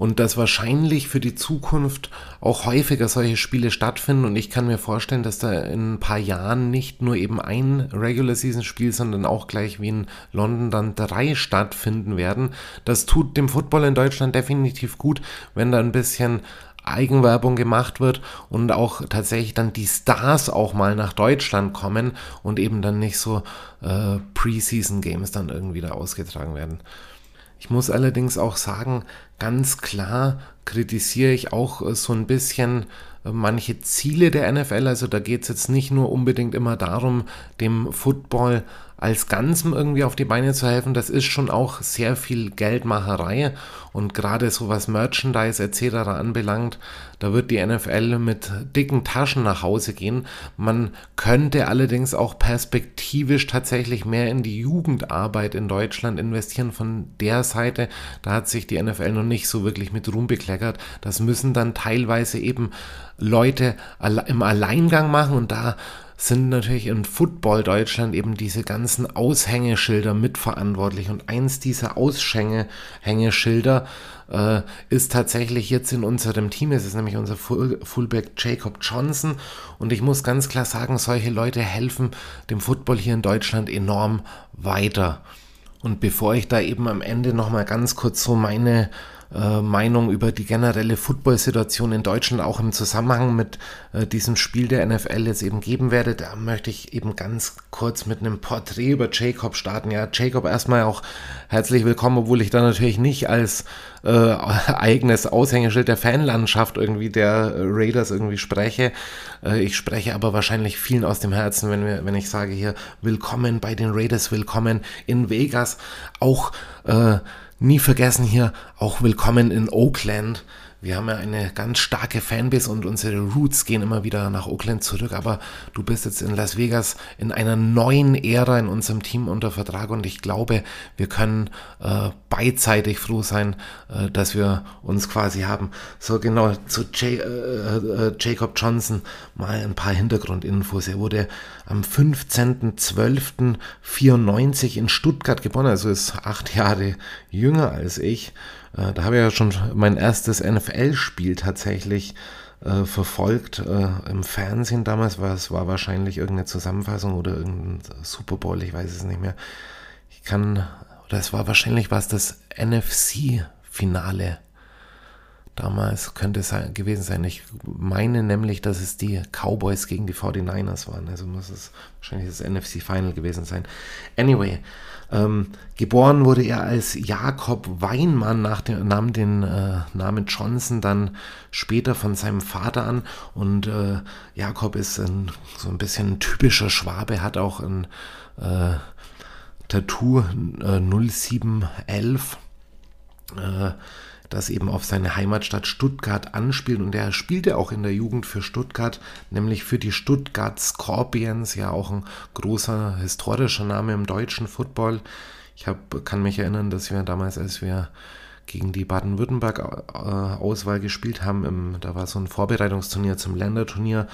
und dass wahrscheinlich für die Zukunft auch häufiger solche Spiele stattfinden und ich kann mir vorstellen, dass da in ein paar Jahren nicht nur eben ein Regular Season Spiel, sondern auch gleich wie in London dann drei stattfinden werden. Das tut dem Football in Deutschland definitiv gut, wenn da ein bisschen Eigenwerbung gemacht wird und auch tatsächlich dann die Stars auch mal nach Deutschland kommen und eben dann nicht so äh, Preseason Games dann irgendwie da ausgetragen werden. Ich muss allerdings auch sagen, ganz klar kritisiere ich auch äh, so ein bisschen äh, manche Ziele der NFL. Also da geht es jetzt nicht nur unbedingt immer darum, dem Football als Ganzem irgendwie auf die Beine zu helfen, das ist schon auch sehr viel Geldmacherei und gerade so was Merchandise etc. anbelangt, da wird die NFL mit dicken Taschen nach Hause gehen. Man könnte allerdings auch perspektivisch tatsächlich mehr in die Jugendarbeit in Deutschland investieren. Von der Seite, da hat sich die NFL noch nicht so wirklich mit Ruhm bekleckert. Das müssen dann teilweise eben Leute im Alleingang machen und da sind natürlich in Football Deutschland eben diese ganzen Aushängeschilder mitverantwortlich. Und eins dieser Aushängeschilder äh, ist tatsächlich jetzt in unserem Team. Es ist nämlich unser Fullback Jacob Johnson. Und ich muss ganz klar sagen, solche Leute helfen dem Football hier in Deutschland enorm weiter. Und bevor ich da eben am Ende nochmal ganz kurz so meine äh, Meinung über die generelle Football-Situation in Deutschland auch im Zusammenhang mit äh, diesem Spiel der NFL jetzt eben geben werde. Da möchte ich eben ganz kurz mit einem Porträt über Jacob starten. Ja, Jacob erstmal auch herzlich willkommen, obwohl ich da natürlich nicht als äh, eigenes Aushängeschild der Fanlandschaft irgendwie der Raiders irgendwie spreche. Äh, ich spreche aber wahrscheinlich vielen aus dem Herzen, wenn, wir, wenn ich sage hier, willkommen bei den Raiders, willkommen in Vegas. Auch äh, nie vergessen hier auch willkommen in Oakland. Wir haben ja eine ganz starke Fanbase und unsere Roots gehen immer wieder nach Oakland zurück. Aber du bist jetzt in Las Vegas in einer neuen Ära in unserem Team unter Vertrag und ich glaube, wir können äh, beidseitig froh sein, äh, dass wir uns quasi haben. So genau zu J äh, äh Jacob Johnson mal ein paar Hintergrundinfos. Er wurde am 15.12.94 in Stuttgart geboren, also ist acht Jahre jünger als ich. Äh, da habe ich ja schon mein erstes NFL-Spiel tatsächlich äh, verfolgt äh, im Fernsehen damals, war es war wahrscheinlich irgendeine Zusammenfassung oder irgendein Super Bowl, ich weiß es nicht mehr. Ich kann, oder es war wahrscheinlich was das NFC-Finale damals könnte es gewesen sein. Ich meine nämlich, dass es die Cowboys gegen die 49ers waren. Also muss es wahrscheinlich das NFC Final gewesen sein. Anyway, ähm, geboren wurde er als Jakob Weinmann, nach dem, nahm den äh, Namen Johnson dann später von seinem Vater an. Und äh, Jakob ist ein, so ein bisschen ein typischer Schwabe, hat auch ein äh, Tattoo äh, 0711 das eben auf seine Heimatstadt Stuttgart anspielt. Und er spielte auch in der Jugend für Stuttgart, nämlich für die Stuttgart Scorpions, ja auch ein großer historischer Name im deutschen Football. Ich hab, kann mich erinnern, dass wir damals, als wir gegen die Baden-Württemberg-Auswahl gespielt haben, im, da war so ein Vorbereitungsturnier zum Länderturnier.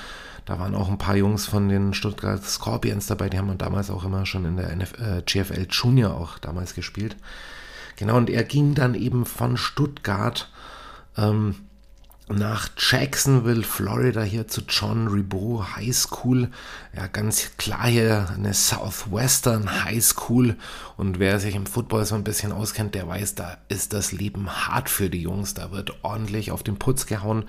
Da waren auch ein paar Jungs von den Stuttgart Scorpions dabei, die haben damals auch immer schon in der NF äh, GFL Junior auch damals gespielt. Genau, und er ging dann eben von Stuttgart ähm, nach Jacksonville, Florida, hier zu John Ribot High School. Ja, ganz klar hier eine Southwestern High School. Und wer sich im Football so ein bisschen auskennt, der weiß, da ist das Leben hart für die Jungs. Da wird ordentlich auf den Putz gehauen.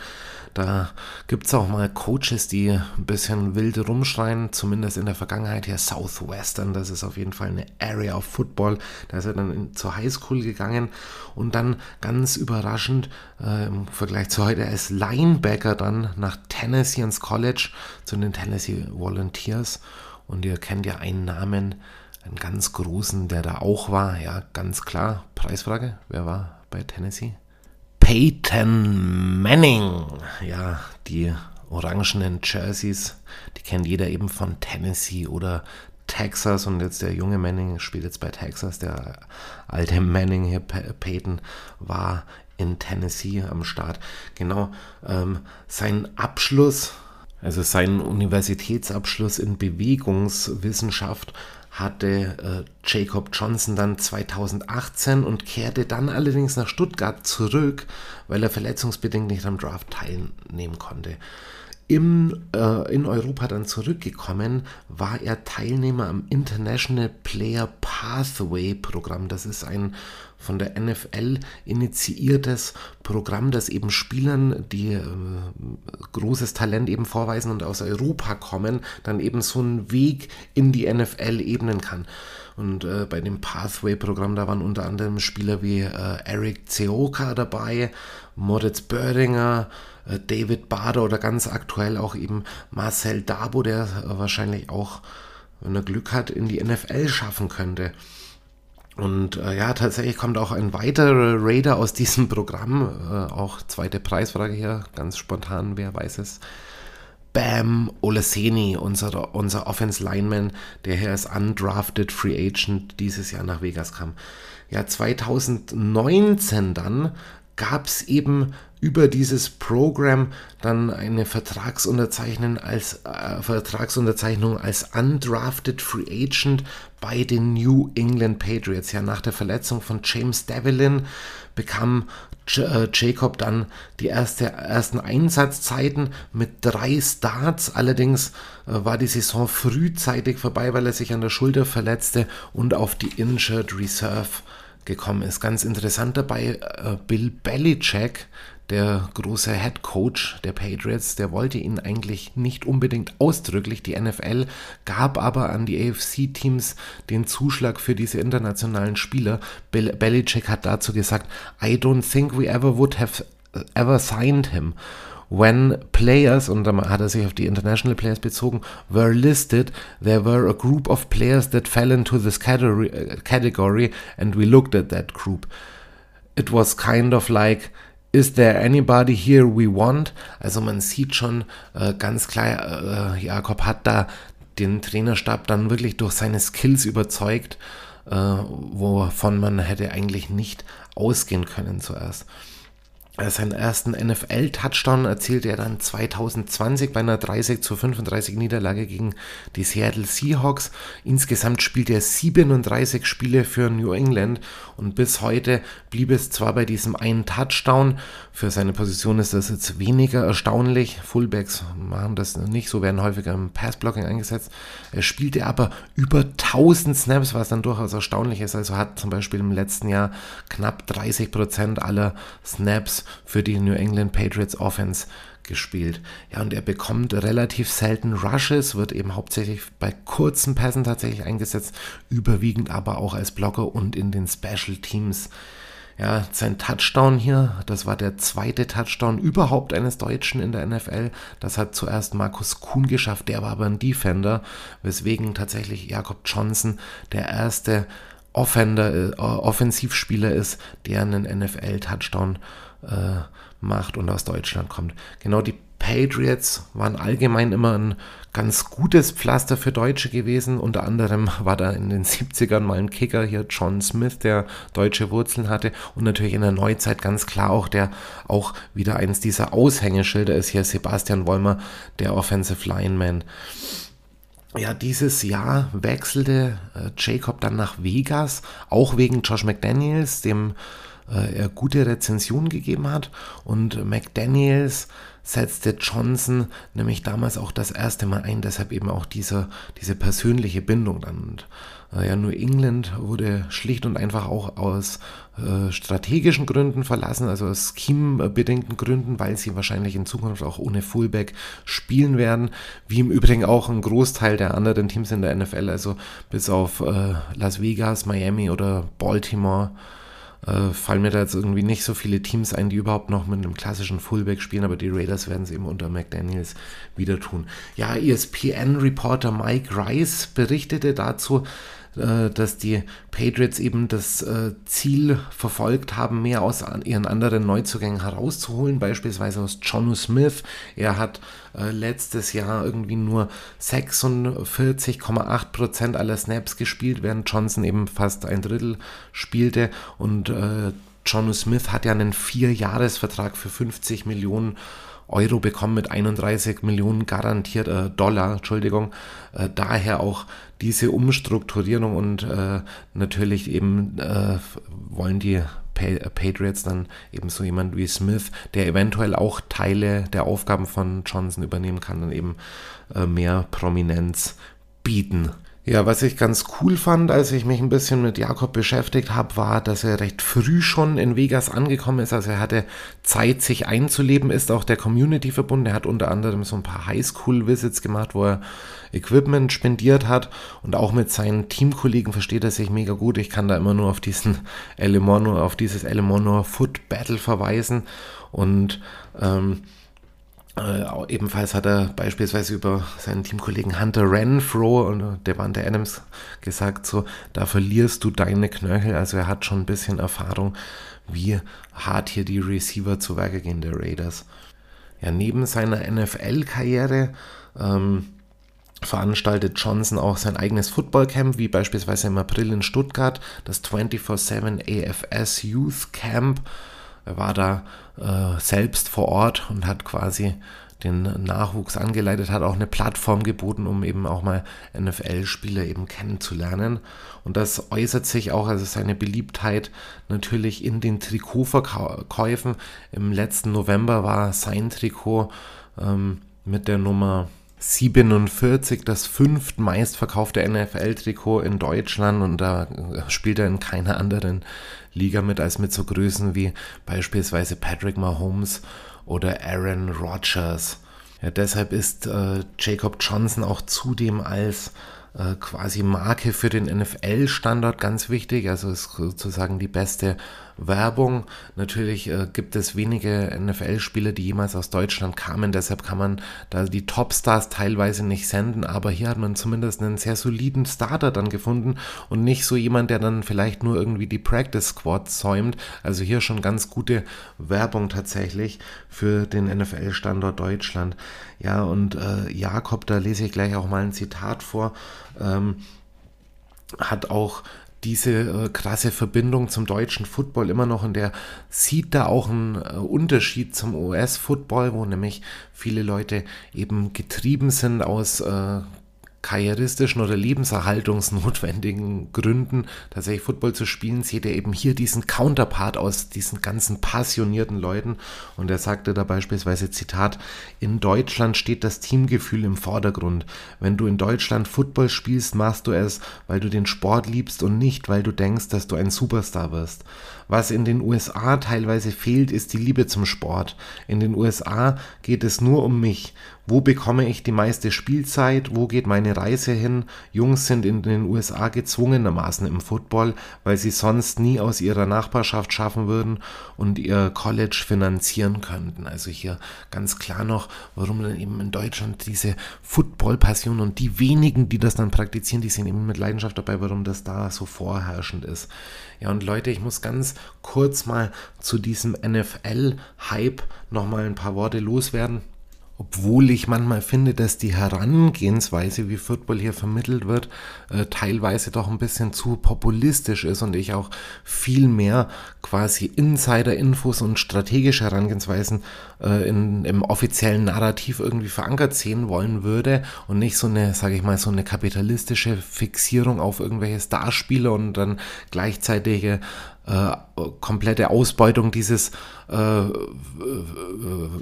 Da gibt es auch mal Coaches, die ein bisschen wild rumschreien, zumindest in der Vergangenheit hier Southwestern. Das ist auf jeden Fall eine Area of Football. Da ist er dann in, zur High School gegangen und dann ganz überraschend äh, im Vergleich zu heute als Linebacker dann nach Tennessee ins College zu den Tennessee Volunteers. Und ihr kennt ja einen Namen, einen ganz großen, der da auch war. Ja, ganz klar. Preisfrage: Wer war bei Tennessee? Peyton Manning. Ja, die orangenen Jerseys, die kennt jeder eben von Tennessee oder Texas und jetzt der junge Manning spielt jetzt bei Texas. Der alte Manning hier, Peyton, war in Tennessee am Start. Genau, ähm, sein Abschluss, also sein Universitätsabschluss in Bewegungswissenschaft hatte äh, Jacob Johnson dann 2018 und kehrte dann allerdings nach Stuttgart zurück, weil er verletzungsbedingt nicht am Draft teilnehmen konnte im, äh, in Europa dann zurückgekommen, war er Teilnehmer am International Player Pathway Programm. Das ist ein von der NFL initiiertes Programm, das eben Spielern, die äh, großes Talent eben vorweisen und aus Europa kommen, dann eben so einen Weg in die NFL ebnen kann. Und äh, bei dem Pathway-Programm, da waren unter anderem Spieler wie äh, Eric Zeoka dabei, Moritz Böhringer, äh, David Bader oder ganz aktuell auch eben Marcel Dabo, der äh, wahrscheinlich auch, wenn er Glück hat, in die NFL schaffen könnte. Und äh, ja, tatsächlich kommt auch ein weiterer Raider aus diesem Programm. Äh, auch zweite Preisfrage hier, ganz spontan, wer weiß es. Bam Oleseni, unser, unser Offense Lineman, der hier als undrafted Free Agent dieses Jahr nach Vegas kam. Ja, 2019 dann gab es eben über dieses Programm dann eine Vertragsunterzeichnung als, äh, Vertragsunterzeichnung als undrafted Free Agent bei den New England Patriots. Ja, nach der Verletzung von James Devlin bekam äh, Jacob dann die erste, ersten Einsatzzeiten mit drei Starts. Allerdings äh, war die Saison frühzeitig vorbei, weil er sich an der Schulter verletzte und auf die Injured Reserve gekommen ist. Ganz interessant dabei, äh, Bill Belichick, der große Head Coach der Patriots, der wollte ihn eigentlich nicht unbedingt ausdrücklich. Die NFL gab aber an die AFC-Teams den Zuschlag für diese internationalen Spieler. Bill Belichick hat dazu gesagt, I don't think we ever would have ever signed him. When players, und dann hat er sich auf die International Players bezogen, were listed, there were a group of players that fell into this category, category and we looked at that group. It was kind of like, Is there anybody here we want? Also man sieht schon äh, ganz klar, äh, Jakob hat da den Trainerstab dann wirklich durch seine Skills überzeugt, äh, wovon man hätte eigentlich nicht ausgehen können zuerst. Äh, seinen ersten NFL-Touchdown erzielte er dann 2020 bei einer 30 zu 35 Niederlage gegen die Seattle Seahawks. Insgesamt spielte er 37 Spiele für New England und bis heute blieb es zwar bei diesem einen Touchdown. Für seine Position ist das jetzt weniger erstaunlich. Fullbacks machen das nicht so, werden häufiger im Passblocking eingesetzt. Er spielte aber über 1000 Snaps, was dann durchaus erstaunlich ist. Also hat zum Beispiel im letzten Jahr knapp 30 Prozent aller Snaps für die New England Patriots Offense gespielt. Ja, und er bekommt relativ selten Rushes, wird eben hauptsächlich bei kurzen Pässen tatsächlich eingesetzt, überwiegend aber auch als Blocker und in den Special Teams. Ja, sein Touchdown hier, das war der zweite Touchdown überhaupt eines Deutschen in der NFL. Das hat zuerst Markus Kuhn geschafft, der war aber ein Defender, weswegen tatsächlich Jakob Johnson der erste Offender, äh, Offensivspieler ist, der einen NFL-Touchdown äh, macht und aus Deutschland kommt. Genau die Patriots waren allgemein immer ein ganz gutes Pflaster für Deutsche gewesen. Unter anderem war da in den 70ern mal ein Kicker hier, John Smith, der deutsche Wurzeln hatte. Und natürlich in der Neuzeit ganz klar auch der auch wieder eines dieser Aushängeschilder ist hier Sebastian Wollmer, der Offensive Lineman. Ja, dieses Jahr wechselte äh, Jacob dann nach Vegas, auch wegen Josh McDaniels, dem äh, gute Rezensionen gegeben hat und McDaniels setzte Johnson nämlich damals auch das erste Mal ein, deshalb eben auch diese, diese persönliche Bindung dann. Und, äh, ja, New England wurde schlicht und einfach auch aus äh, strategischen Gründen verlassen, also aus scheme-bedingten Gründen, weil sie wahrscheinlich in Zukunft auch ohne Fullback spielen werden, wie im Übrigen auch ein Großteil der anderen Teams in der NFL, also bis auf äh, Las Vegas, Miami oder Baltimore äh, fallen mir da jetzt irgendwie nicht so viele Teams ein, die überhaupt noch mit einem klassischen Fullback spielen, aber die Raiders werden es eben unter McDaniels wieder tun. Ja, ESPN-Reporter Mike Rice berichtete dazu, dass die Patriots eben das äh, Ziel verfolgt haben, mehr aus ihren anderen Neuzugängen herauszuholen, beispielsweise aus Jonu Smith. Er hat äh, letztes Jahr irgendwie nur 46,8 Prozent aller Snaps gespielt, während Johnson eben fast ein Drittel spielte und Jonu Smith hat ja einen Vierjahresvertrag für 50 Millionen Euro bekommen mit 31 Millionen garantiert äh, Dollar, Entschuldigung. Äh, daher auch diese Umstrukturierung und äh, natürlich eben äh, wollen die Patriots dann eben so jemand wie Smith, der eventuell auch Teile der Aufgaben von Johnson übernehmen kann, dann eben äh, mehr Prominenz bieten. Ja, was ich ganz cool fand, als ich mich ein bisschen mit Jakob beschäftigt habe, war, dass er recht früh schon in Vegas angekommen ist. Also er hatte Zeit, sich einzuleben, ist auch der Community verbunden. Er hat unter anderem so ein paar Highschool-Visits gemacht, wo er Equipment spendiert hat und auch mit seinen Teamkollegen versteht er sich mega gut. Ich kann da immer nur auf diesen Elemono, auf dieses Elemono Foot Battle verweisen und ähm, äh, ebenfalls hat er beispielsweise über seinen Teamkollegen Hunter Renfro und Devante Adams gesagt, so, da verlierst du deine Knöchel. Also er hat schon ein bisschen Erfahrung, wie hart hier die Receiver zu Werke gehen der Raiders. Ja, neben seiner NFL-Karriere ähm, veranstaltet Johnson auch sein eigenes Footballcamp, wie beispielsweise im April in Stuttgart, das 24-7 AFS Youth Camp. Er war da äh, selbst vor Ort und hat quasi den Nachwuchs angeleitet, hat auch eine Plattform geboten, um eben auch mal NFL-Spieler eben kennenzulernen. Und das äußert sich auch, also seine Beliebtheit natürlich in den Trikotverkäufen. Im letzten November war sein Trikot ähm, mit der Nummer 47 das fünft meistverkaufte NFL-Trikot in Deutschland und da spielt er in keiner anderen Liga mit als mit so Größen wie beispielsweise Patrick Mahomes oder Aaron Rodgers. Ja, deshalb ist äh, Jacob Johnson auch zudem als äh, quasi Marke für den NFL-Standard ganz wichtig. Also ist sozusagen die beste Werbung. Natürlich äh, gibt es wenige NFL-Spieler, die jemals aus Deutschland kamen. Deshalb kann man da die Topstars teilweise nicht senden. Aber hier hat man zumindest einen sehr soliden Starter dann gefunden und nicht so jemand, der dann vielleicht nur irgendwie die Practice Squad säumt. Also hier schon ganz gute Werbung tatsächlich für den NFL-Standort Deutschland. Ja, und äh, Jakob, da lese ich gleich auch mal ein Zitat vor. Ähm, hat auch diese äh, krasse Verbindung zum deutschen Football immer noch und der sieht da auch einen äh, Unterschied zum US-Football, wo nämlich viele Leute eben getrieben sind aus äh, karrieristischen oder lebenserhaltungsnotwendigen Gründen tatsächlich Football zu spielen, seht ihr eben hier diesen Counterpart aus diesen ganzen passionierten Leuten. Und er sagte da beispielsweise, Zitat, in Deutschland steht das Teamgefühl im Vordergrund. Wenn du in Deutschland Football spielst, machst du es, weil du den Sport liebst und nicht, weil du denkst, dass du ein Superstar wirst. Was in den USA teilweise fehlt, ist die Liebe zum Sport. In den USA geht es nur um mich. Wo bekomme ich die meiste Spielzeit? Wo geht meine Reise hin? Jungs sind in den USA gezwungenermaßen im Football, weil sie sonst nie aus ihrer Nachbarschaft schaffen würden und ihr College finanzieren könnten. Also hier ganz klar noch, warum dann eben in Deutschland diese Football-Passion und die wenigen, die das dann praktizieren, die sind eben mit Leidenschaft dabei, warum das da so vorherrschend ist. Ja, und Leute, ich muss ganz kurz mal zu diesem NFL-Hype nochmal ein paar Worte loswerden obwohl ich manchmal finde, dass die Herangehensweise, wie Football hier vermittelt wird, äh, teilweise doch ein bisschen zu populistisch ist und ich auch viel mehr quasi Insider-Infos und strategische Herangehensweisen äh, in, im offiziellen Narrativ irgendwie verankert sehen wollen würde und nicht so eine, sage ich mal, so eine kapitalistische Fixierung auf irgendwelche Starspieler und dann gleichzeitige äh, komplette Ausbeutung dieses äh,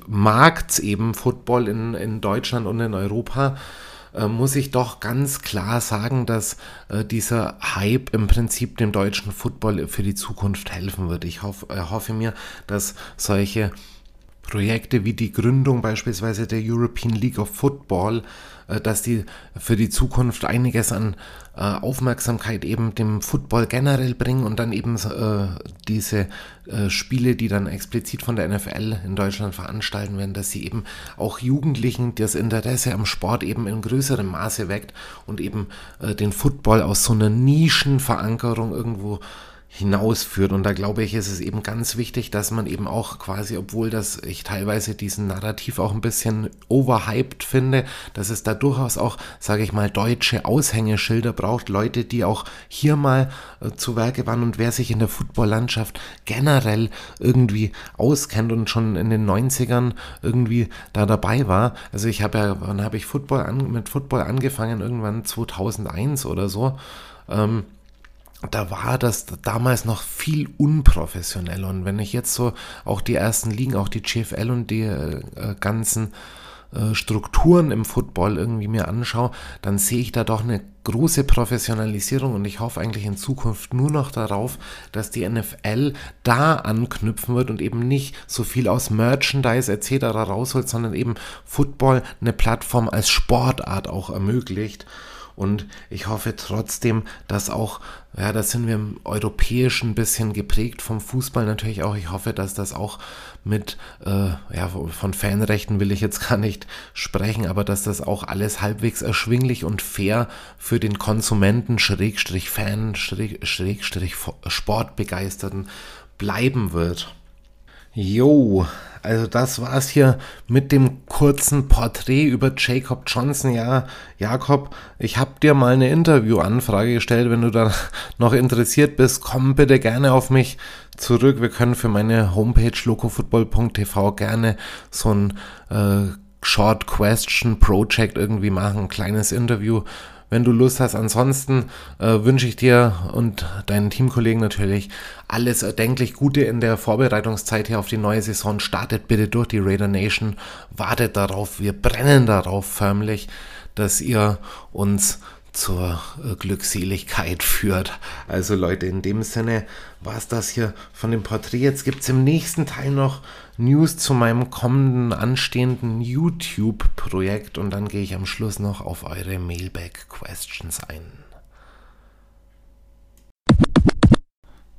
Markts eben Football in, in Deutschland und in Europa äh, muss ich doch ganz klar sagen, dass äh, dieser Hype im Prinzip dem deutschen Football für die Zukunft helfen wird. Ich hoff, äh, hoffe mir, dass solche Projekte wie die Gründung beispielsweise der European League of Football, äh, dass die für die Zukunft einiges an äh, Aufmerksamkeit eben dem Football generell bringen und dann eben äh, diese Spiele, die dann explizit von der NFL in Deutschland veranstalten werden, dass sie eben auch Jugendlichen das Interesse am Sport eben in größerem Maße weckt und eben den Football aus so einer Nischenverankerung irgendwo hinausführt. Und da glaube ich, ist es eben ganz wichtig, dass man eben auch quasi, obwohl das ich teilweise diesen Narrativ auch ein bisschen overhyped finde, dass es da durchaus auch, sage ich mal, deutsche Aushängeschilder braucht, Leute, die auch hier mal äh, zu Werke waren und wer sich in der Footballlandschaft generell irgendwie auskennt und schon in den 90ern irgendwie da dabei war. Also ich habe ja, wann habe ich Football an, mit Football angefangen? Irgendwann 2001 oder so. Ähm, da war das damals noch viel unprofessionell. Und wenn ich jetzt so auch die ersten Ligen, auch die GFL und die äh, ganzen äh, Strukturen im Football irgendwie mir anschaue, dann sehe ich da doch eine große Professionalisierung und ich hoffe eigentlich in Zukunft nur noch darauf, dass die NFL da anknüpfen wird und eben nicht so viel aus Merchandise etc. rausholt, sondern eben Football eine Plattform als Sportart auch ermöglicht. Und ich hoffe trotzdem, dass auch, ja, da sind wir im Europäischen ein bisschen geprägt vom Fußball natürlich auch. Ich hoffe, dass das auch mit, äh, ja, von Fanrechten will ich jetzt gar nicht sprechen, aber dass das auch alles halbwegs erschwinglich und fair für den Konsumenten, Schrägstrich Fan, Schrägstrich Sportbegeisterten bleiben wird. Jo, also das war's hier mit dem kurzen Porträt über Jacob Johnson. Ja, Jakob, ich habe dir mal eine Interviewanfrage gestellt. Wenn du da noch interessiert bist, komm bitte gerne auf mich zurück. Wir können für meine Homepage locofootball.tv gerne so ein äh, Short Question Project irgendwie machen, ein kleines Interview wenn du Lust hast. Ansonsten äh, wünsche ich dir und deinen Teamkollegen natürlich alles erdenklich Gute in der Vorbereitungszeit hier auf die neue Saison. Startet bitte durch die Raider Nation. Wartet darauf. Wir brennen darauf förmlich, dass ihr uns zur äh, Glückseligkeit führt. Also Leute, in dem Sinne war es das hier von dem Porträt. Jetzt gibt es im nächsten Teil noch News zu meinem kommenden anstehenden YouTube-Projekt und dann gehe ich am Schluss noch auf eure Mailback-Questions ein.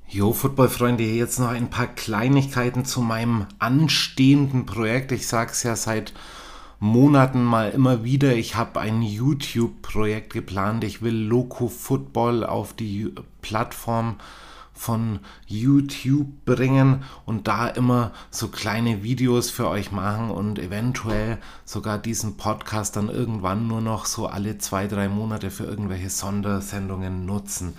Jo, Football-Freunde, jetzt noch ein paar Kleinigkeiten zu meinem anstehenden Projekt. Ich sage es ja seit Monaten mal immer wieder, ich habe ein YouTube-Projekt geplant. Ich will Loco Football auf die Plattform von YouTube bringen und da immer so kleine Videos für euch machen und eventuell sogar diesen Podcast dann irgendwann nur noch so alle zwei, drei Monate für irgendwelche Sondersendungen nutzen.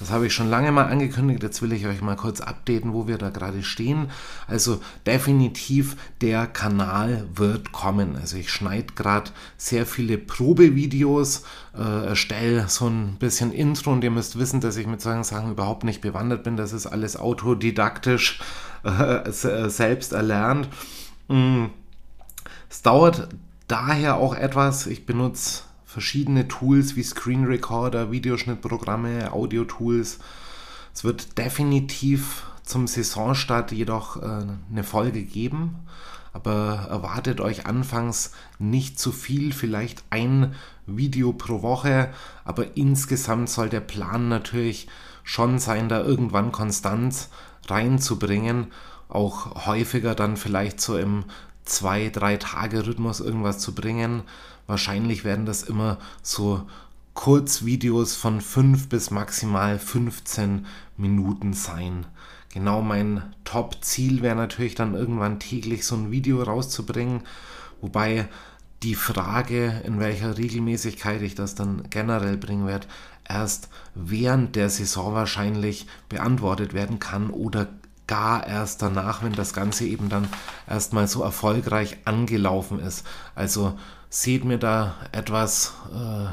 Das habe ich schon lange mal angekündigt. Jetzt will ich euch mal kurz updaten, wo wir da gerade stehen. Also definitiv der Kanal wird kommen. Also ich schneide gerade sehr viele Probevideos, äh, erstelle so ein bisschen Intro und ihr müsst wissen, dass ich mit solchen Sachen überhaupt nicht bewandert bin. Das ist alles autodidaktisch äh, selbst erlernt. Mm. Es dauert daher auch etwas. Ich benutze verschiedene Tools wie Screen Recorder, Videoschnittprogramme, Audio-Tools. Es wird definitiv zum Saisonstart jedoch äh, eine Folge geben, aber erwartet euch anfangs nicht zu viel, vielleicht ein Video pro Woche, aber insgesamt soll der Plan natürlich schon sein, da irgendwann Konstanz reinzubringen, auch häufiger dann vielleicht so im 2-3 Tage Rhythmus irgendwas zu bringen, Wahrscheinlich werden das immer so Kurzvideos von 5 bis maximal 15 Minuten sein. Genau mein Top-Ziel wäre natürlich dann irgendwann täglich so ein Video rauszubringen, wobei die Frage, in welcher Regelmäßigkeit ich das dann generell bringen werde, erst während der Saison wahrscheinlich beantwortet werden kann oder gar erst danach, wenn das Ganze eben dann erstmal so erfolgreich angelaufen ist. Also seht mir da etwas, äh,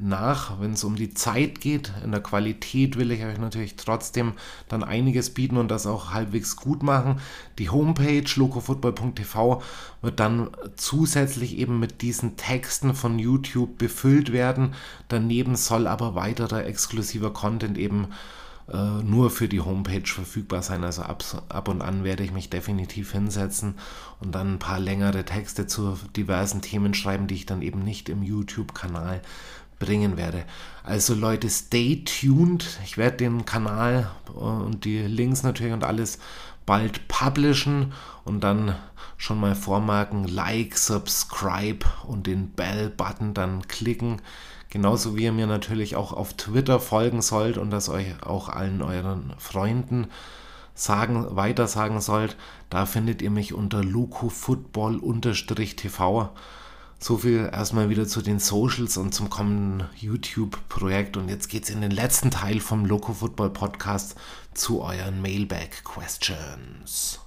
nach, wenn es um die Zeit geht. In der Qualität will ich euch natürlich trotzdem dann einiges bieten und das auch halbwegs gut machen. Die Homepage locofootball.tv wird dann zusätzlich eben mit diesen Texten von YouTube befüllt werden. Daneben soll aber weiterer exklusiver Content eben äh, nur für die Homepage verfügbar sein. Also ab, ab und an werde ich mich definitiv hinsetzen und dann ein paar längere Texte zu diversen Themen schreiben, die ich dann eben nicht im YouTube-Kanal bringen werde. Also Leute, stay tuned. Ich werde den Kanal äh, und die Links natürlich und alles bald publishen und dann schon mal vormarken, Like, Subscribe und den Bell-Button dann klicken. Genauso wie ihr mir natürlich auch auf Twitter folgen sollt und das euch auch allen euren Freunden sagen, weiter sagen sollt. Da findet ihr mich unter locofootball-tv. So viel erstmal wieder zu den Socials und zum kommenden YouTube-Projekt. Und jetzt geht es in den letzten Teil vom Loco Football Podcast zu euren Mailbag Questions.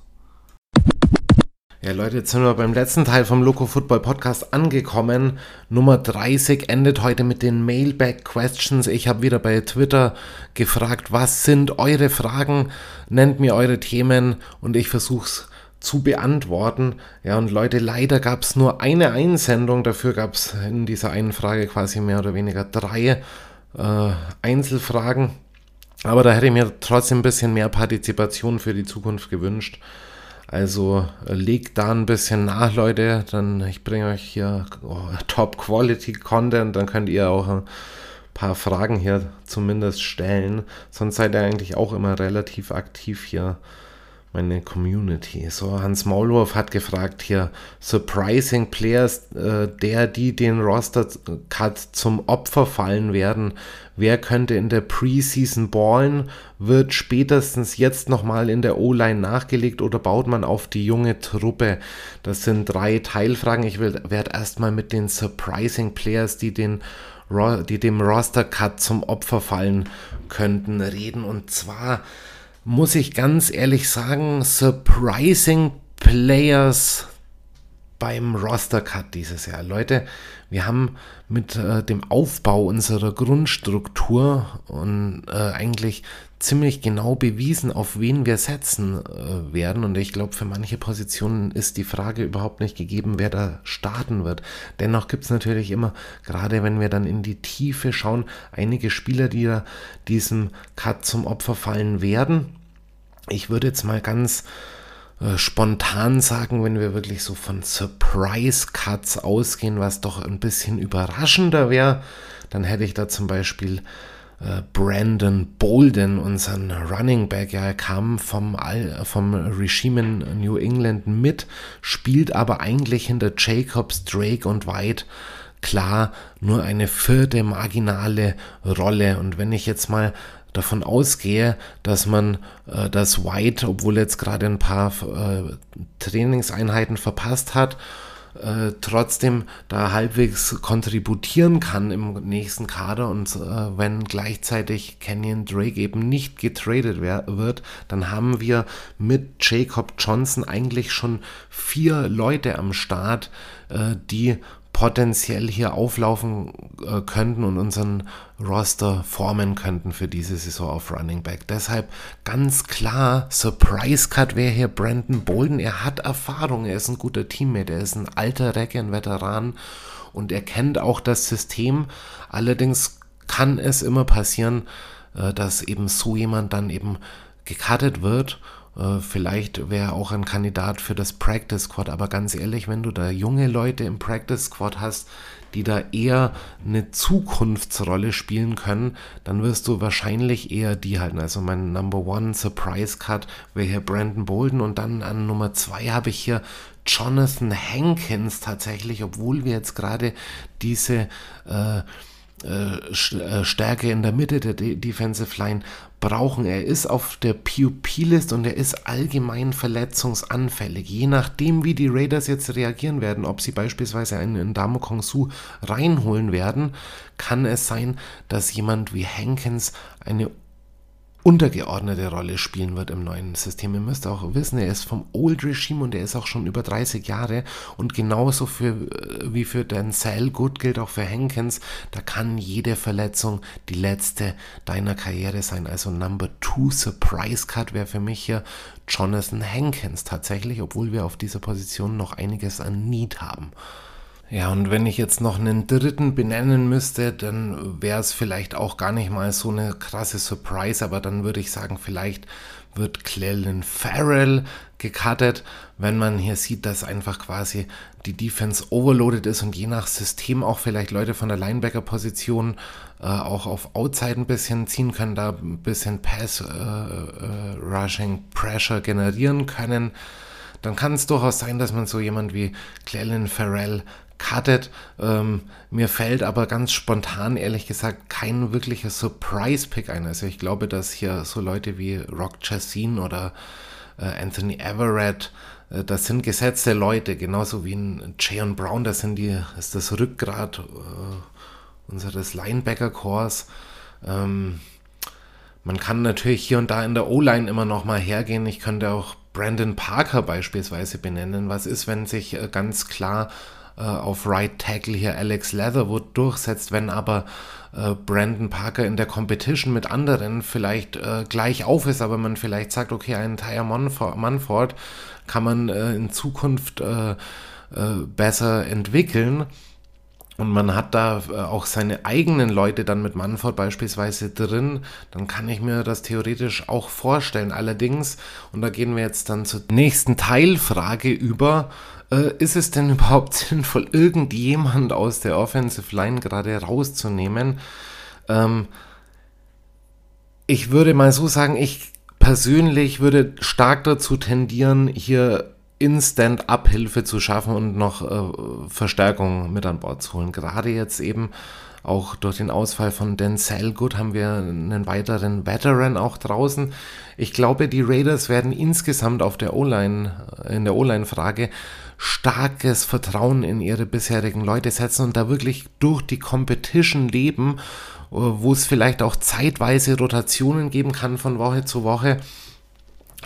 Ja, Leute, jetzt sind wir beim letzten Teil vom Loco Football Podcast angekommen. Nummer 30 endet heute mit den Mailback Questions. Ich habe wieder bei Twitter gefragt, was sind eure Fragen? Nennt mir eure Themen und ich versuche es zu beantworten. Ja, und Leute, leider gab es nur eine Einsendung. Dafür gab es in dieser einen Frage quasi mehr oder weniger drei äh, Einzelfragen. Aber da hätte ich mir trotzdem ein bisschen mehr Partizipation für die Zukunft gewünscht. Also äh, legt da ein bisschen nach, Leute. Dann ich bringe euch hier oh, Top-Quality-Content. Dann könnt ihr auch ein paar Fragen hier zumindest stellen. Sonst seid ihr eigentlich auch immer relativ aktiv hier meine Community. So, Hans Maulwurf hat gefragt hier, Surprising Players, äh, der, die den Roster-Cut zum Opfer fallen werden. Wer könnte in der Preseason ballen? Wird spätestens jetzt nochmal in der O-Line nachgelegt oder baut man auf die junge Truppe? Das sind drei Teilfragen. Ich werde erstmal mit den Surprising Players, die den die dem Roster-Cut zum Opfer fallen könnten, reden. Und zwar muss ich ganz ehrlich sagen, surprising Players beim Roster Cut dieses Jahr. Leute, wir haben mit äh, dem Aufbau unserer Grundstruktur und äh, eigentlich ziemlich genau bewiesen, auf wen wir setzen äh, werden. Und ich glaube, für manche Positionen ist die Frage überhaupt nicht gegeben, wer da starten wird. Dennoch gibt es natürlich immer, gerade wenn wir dann in die Tiefe schauen, einige Spieler, die da diesem Cut zum Opfer fallen werden. Ich würde jetzt mal ganz äh, spontan sagen, wenn wir wirklich so von Surprise Cuts ausgehen, was doch ein bisschen überraschender wäre, dann hätte ich da zum Beispiel Brandon Bolden, unseren Running Back. Ja, er kam vom, vom Regime in New England mit, spielt aber eigentlich hinter Jacobs, Drake und White klar nur eine vierte marginale Rolle. Und wenn ich jetzt mal davon ausgehe, dass man äh, das White, obwohl jetzt gerade ein paar äh, Trainingseinheiten verpasst hat, äh, trotzdem da halbwegs kontributieren kann im nächsten Kader. Und äh, wenn gleichzeitig Kenyon Drake eben nicht getradet wird, dann haben wir mit Jacob Johnson eigentlich schon vier Leute am Start, äh, die potenziell hier auflaufen äh, könnten und unseren Roster formen könnten für diese Saison auf Running Back. Deshalb ganz klar, Surprise Cut wäre hier Brandon Bolden. Er hat Erfahrung, er ist ein guter Teammate, er ist ein alter Recke, ein Veteran und er kennt auch das System. Allerdings kann es immer passieren, äh, dass eben so jemand dann eben gecuttet wird vielleicht wäre auch ein Kandidat für das Practice Squad, aber ganz ehrlich, wenn du da junge Leute im Practice Squad hast, die da eher eine Zukunftsrolle spielen können, dann wirst du wahrscheinlich eher die halten. Also mein Number One Surprise Cut wäre hier Brandon Bolden und dann an Nummer zwei habe ich hier Jonathan Hankins tatsächlich, obwohl wir jetzt gerade diese äh, äh, äh, Stärke in der Mitte der Defensive Line brauchen. Er ist auf der PUP-List und er ist allgemein verletzungsanfällig. Je nachdem, wie die Raiders jetzt reagieren werden, ob sie beispielsweise einen Damo Kong Su reinholen werden, kann es sein, dass jemand wie Hankins eine untergeordnete Rolle spielen wird im neuen System. Ihr müsst auch wissen, er ist vom Old Regime und er ist auch schon über 30 Jahre und genauso für, äh, wie für Dan gut gilt auch für Hankins, da kann jede Verletzung die letzte deiner Karriere sein. Also Number Two Surprise Cut wäre für mich hier Jonathan Hankins tatsächlich, obwohl wir auf dieser Position noch einiges an Need haben. Ja, und wenn ich jetzt noch einen dritten benennen müsste, dann wäre es vielleicht auch gar nicht mal so eine krasse Surprise, aber dann würde ich sagen, vielleicht wird Clellan Farrell gecuttet, wenn man hier sieht, dass einfach quasi die Defense overloaded ist und je nach System auch vielleicht Leute von der Linebacker-Position äh, auch auf Outside ein bisschen ziehen können, da ein bisschen Pass-Rushing äh, äh, Pressure generieren können. Dann kann es durchaus sein, dass man so jemand wie Clellan Farrell cuttet. Ähm, mir fällt aber ganz spontan, ehrlich gesagt, kein wirklicher Surprise-Pick ein. Also ich glaube, dass hier so Leute wie Rock Chassin oder äh, Anthony Everett, äh, das sind gesetzte Leute, genauso wie ein Jayon Brown, das sind die, ist das Rückgrat äh, unseres Linebacker-Cores. Ähm, man kann natürlich hier und da in der O-Line immer noch mal hergehen. Ich könnte auch Brandon Parker beispielsweise benennen. Was ist, wenn sich äh, ganz klar äh, auf Right Tackle hier Alex Leatherwood durchsetzt, wenn aber äh, Brandon Parker in der Competition mit anderen vielleicht äh, gleich auf ist, aber man vielleicht sagt, okay, einen Tyre Manford kann man äh, in Zukunft äh, äh, besser entwickeln. Und man hat da auch seine eigenen Leute dann mit Manford beispielsweise drin, dann kann ich mir das theoretisch auch vorstellen. Allerdings, und da gehen wir jetzt dann zur nächsten Teilfrage über, äh, ist es denn überhaupt sinnvoll, irgendjemand aus der Offensive Line gerade rauszunehmen? Ähm, ich würde mal so sagen, ich persönlich würde stark dazu tendieren, hier Instant-Abhilfe zu schaffen und noch äh, Verstärkung mit an Bord zu holen. Gerade jetzt eben auch durch den Ausfall von Denzel Good haben wir einen weiteren Veteran auch draußen. Ich glaube, die Raiders werden insgesamt auf der O-Line, in der O-Line-Frage starkes Vertrauen in ihre bisherigen Leute setzen und da wirklich durch die Competition leben, äh, wo es vielleicht auch zeitweise Rotationen geben kann von Woche zu Woche.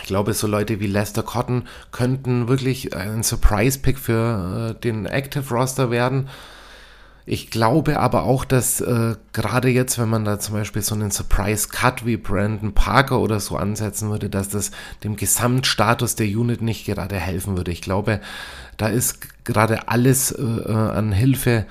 Ich glaube, so Leute wie Lester Cotton könnten wirklich ein Surprise-Pick für äh, den Active Roster werden. Ich glaube aber auch, dass äh, gerade jetzt, wenn man da zum Beispiel so einen Surprise Cut wie Brandon Parker oder so ansetzen würde, dass das dem Gesamtstatus der Unit nicht gerade helfen würde. Ich glaube, da ist gerade alles äh, äh an Hilfe äh,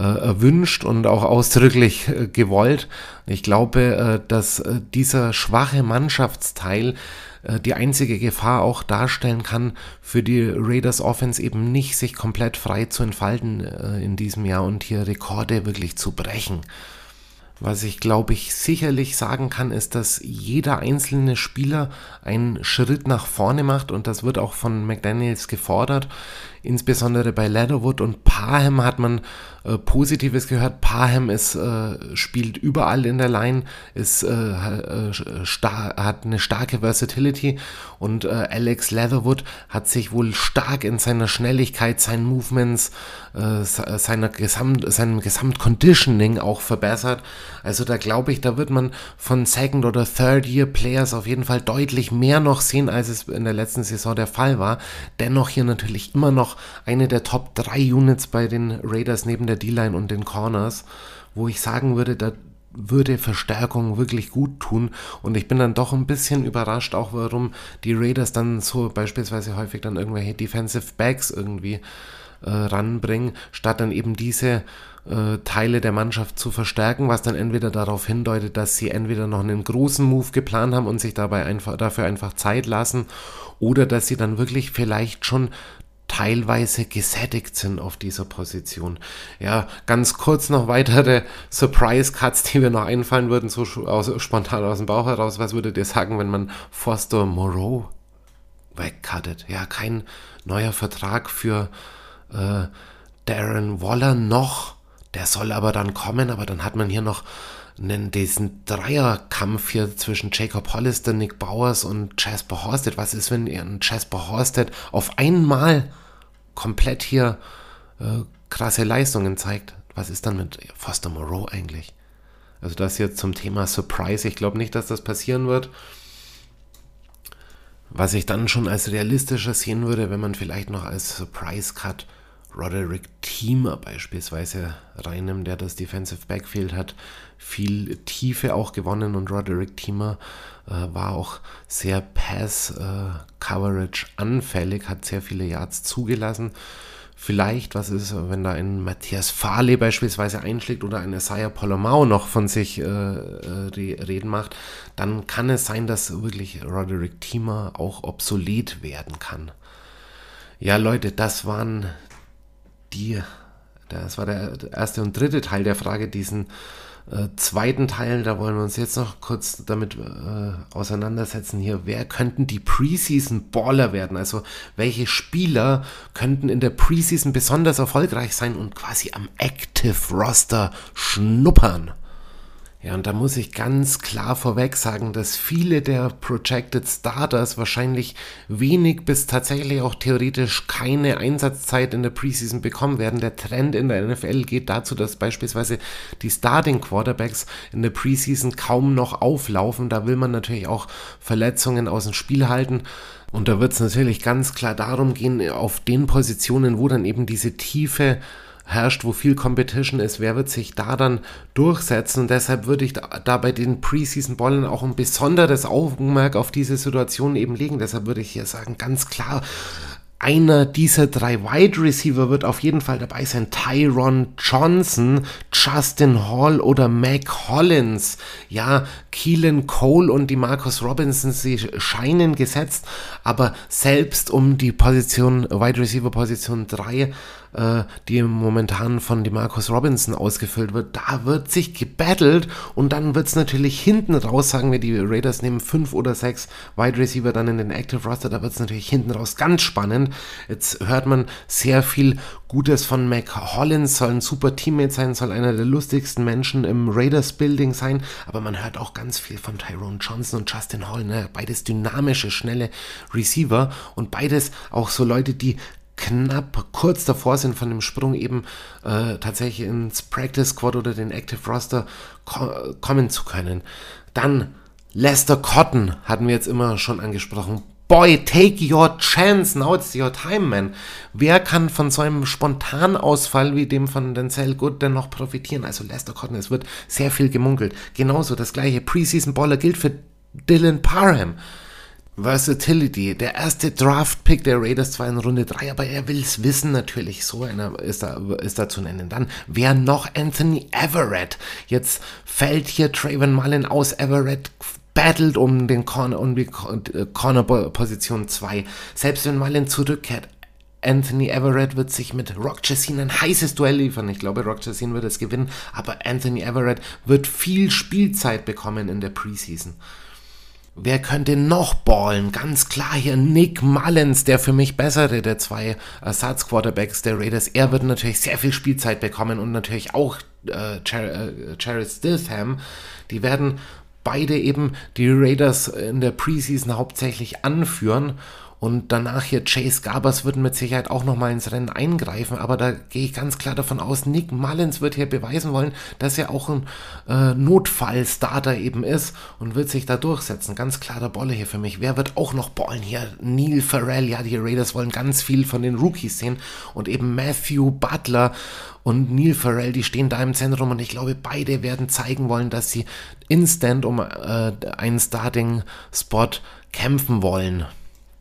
erwünscht und auch ausdrücklich äh, gewollt. Ich glaube, äh, dass dieser schwache Mannschaftsteil äh, die einzige Gefahr auch darstellen kann, für die Raiders Offense eben nicht sich komplett frei zu entfalten äh, in diesem Jahr und hier Rekorde wirklich zu brechen. Was ich glaube ich sicherlich sagen kann, ist, dass jeder einzelne Spieler einen Schritt nach vorne macht und das wird auch von McDaniels gefordert. Insbesondere bei Leatherwood und Parham hat man äh, Positives gehört. Parham ist, äh, spielt überall in der Line, ist, äh, äh hat eine starke Versatility und äh, Alex Leatherwood hat sich wohl stark in seiner Schnelligkeit, seinen Movements, äh, seiner Gesamt, seinem Gesamtconditioning auch verbessert. Also da glaube ich, da wird man von Second- oder Third-Year-Players auf jeden Fall deutlich mehr noch sehen, als es in der letzten Saison der Fall war. Dennoch hier natürlich immer noch eine der Top 3 Units bei den Raiders neben der D-Line und den Corners, wo ich sagen würde, da würde Verstärkung wirklich gut tun. Und ich bin dann doch ein bisschen überrascht, auch warum die Raiders dann so beispielsweise häufig dann irgendwelche Defensive Backs irgendwie äh, ranbringen, statt dann eben diese äh, Teile der Mannschaft zu verstärken, was dann entweder darauf hindeutet, dass sie entweder noch einen großen Move geplant haben und sich dabei einfach dafür einfach Zeit lassen, oder dass sie dann wirklich vielleicht schon teilweise gesättigt sind auf dieser Position. Ja, ganz kurz noch weitere Surprise-Cuts, die mir noch einfallen würden, so aus, spontan aus dem Bauch heraus. Was würdet ihr sagen, wenn man Foster Moreau wegcuttet? Ja, kein neuer Vertrag für äh, Darren Waller noch. Der soll aber dann kommen, aber dann hat man hier noch diesen Dreierkampf hier zwischen Jacob Hollister, Nick Bowers und Jasper Horsted. Was ist, wenn Jasper Horsted auf einmal komplett hier äh, krasse Leistungen zeigt, was ist dann mit Foster Moreau eigentlich? Also das jetzt zum Thema Surprise. Ich glaube nicht, dass das passieren wird. Was ich dann schon als realistischer sehen würde, wenn man vielleicht noch als Surprise Cut Roderick Thiemer beispielsweise reinnimmt, der das Defensive Backfield hat, viel Tiefe auch gewonnen und Roderick Thiemer äh, war auch sehr Pass-Coverage äh, anfällig, hat sehr viele Yards zugelassen. Vielleicht, was ist, wenn da ein Matthias Fahle beispielsweise einschlägt oder ein Isaiah Polomau noch von sich äh, äh reden macht, dann kann es sein, dass wirklich Roderick Thiemer auch obsolet werden kann. Ja, Leute, das waren die, das war der erste und dritte Teil der Frage, diesen äh, zweiten Teil, da wollen wir uns jetzt noch kurz damit äh, auseinandersetzen hier. Wer könnten die Preseason Baller werden? Also welche Spieler könnten in der Preseason besonders erfolgreich sein und quasi am Active Roster schnuppern? Ja, und da muss ich ganz klar vorweg sagen, dass viele der Projected Starters wahrscheinlich wenig bis tatsächlich auch theoretisch keine Einsatzzeit in der Preseason bekommen werden. Der Trend in der NFL geht dazu, dass beispielsweise die Starting Quarterbacks in der Preseason kaum noch auflaufen. Da will man natürlich auch Verletzungen aus dem Spiel halten. Und da wird es natürlich ganz klar darum gehen, auf den Positionen, wo dann eben diese tiefe herrscht, wo viel Competition ist, wer wird sich da dann durchsetzen? Und deshalb würde ich da bei den Preseason Ballen auch ein besonderes Augenmerk auf diese Situation eben legen. Deshalb würde ich hier sagen, ganz klar, einer dieser drei Wide Receiver wird auf jeden Fall dabei sein. Tyron Johnson, Justin Hall oder Mac Hollins. Ja, Keelan Cole und die Marcus Robinson, sie scheinen gesetzt, aber selbst um die Position, Wide Receiver Position 3 äh, die momentan von Demarcus Robinson ausgefüllt wird, da wird sich gebattelt und dann wird es natürlich hinten raus, sagen wir, die Raiders nehmen fünf oder sechs Wide Receiver dann in den Active Roster, da wird es natürlich hinten raus ganz spannend. Jetzt hört man sehr viel Gutes von Mac Hollins, soll ein super Teammate sein, soll einer der lustigsten Menschen im Raiders Building sein, aber man hört auch ganz viel von Tyrone Johnson und Justin Hall, ne? beides dynamische, schnelle Receiver und beides auch so Leute, die knapp kurz davor sind, von dem Sprung eben äh, tatsächlich ins Practice Squad oder den Active Roster ko kommen zu können. Dann Lester Cotton hatten wir jetzt immer schon angesprochen. Boy, take your chance, now it's your time, man. Wer kann von so einem Spontanausfall wie dem von Denzel Good denn noch profitieren? Also Lester Cotton, es wird sehr viel gemunkelt. Genauso das gleiche Preseason Baller gilt für Dylan Parham. Versatility, der erste Draft-Pick der Raiders zwar in Runde 3, aber er will es wissen natürlich. So einer ist da, ist da zu nennen. Dann wer noch Anthony Everett. Jetzt fällt hier Traven Mullen aus. Everett battelt um, den Corner, um die Corner-Position 2. Selbst wenn Mullen zurückkehrt, Anthony Everett wird sich mit Rock Chassin ein heißes Duell liefern. Ich glaube, Rock Chassin wird es gewinnen, aber Anthony Everett wird viel Spielzeit bekommen in der Preseason. Wer könnte noch ballen? Ganz klar hier Nick Mullins, der für mich bessere der zwei Ersatzquarterbacks der Raiders. Er wird natürlich sehr viel Spielzeit bekommen und natürlich auch äh, Jared äh, Stitham. Die werden beide eben die Raiders in der Preseason hauptsächlich anführen und danach hier Chase Garbers wird mit Sicherheit auch nochmal ins Rennen eingreifen, aber da gehe ich ganz klar davon aus, Nick Mullins wird hier beweisen wollen, dass er auch ein äh, Notfallstarter eben ist und wird sich da durchsetzen. Ganz klarer Bolle hier für mich. Wer wird auch noch ballen hier? Neil Farrell, ja, die Raiders wollen ganz viel von den Rookies sehen und eben Matthew Butler und Neil Farrell, die stehen da im Zentrum und ich glaube, beide werden zeigen wollen, dass sie instant um äh, einen Starting-Spot kämpfen wollen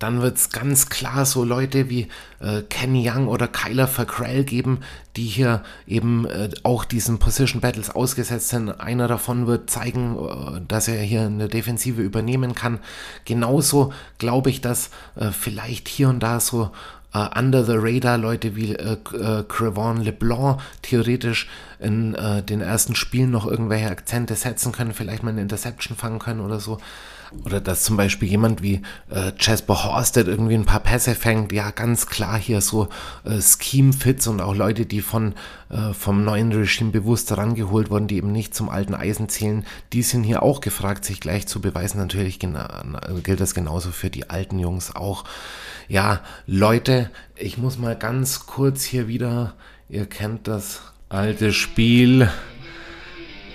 dann wird es ganz klar so Leute wie äh, Ken Young oder Kyler Fackrell geben, die hier eben äh, auch diesen Position Battles ausgesetzt sind. Einer davon wird zeigen, äh, dass er hier eine Defensive übernehmen kann. Genauso glaube ich, dass äh, vielleicht hier und da so Uh, under the radar Leute wie äh, äh, LeBlanc theoretisch in äh, den ersten Spielen noch irgendwelche Akzente setzen können, vielleicht mal eine Interception fangen können oder so. Oder dass zum Beispiel jemand wie äh, Jasper Horsted irgendwie ein paar Pässe fängt, ja, ganz klar hier so äh, Scheme-Fits und auch Leute, die von, äh, vom neuen Regime bewusst rangeholt wurden, die eben nicht zum alten Eisen zählen, die sind hier auch gefragt, sich gleich zu beweisen. Natürlich gilt das genauso für die alten Jungs auch. Ja, Leute, ich muss mal ganz kurz hier wieder, ihr kennt das alte Spiel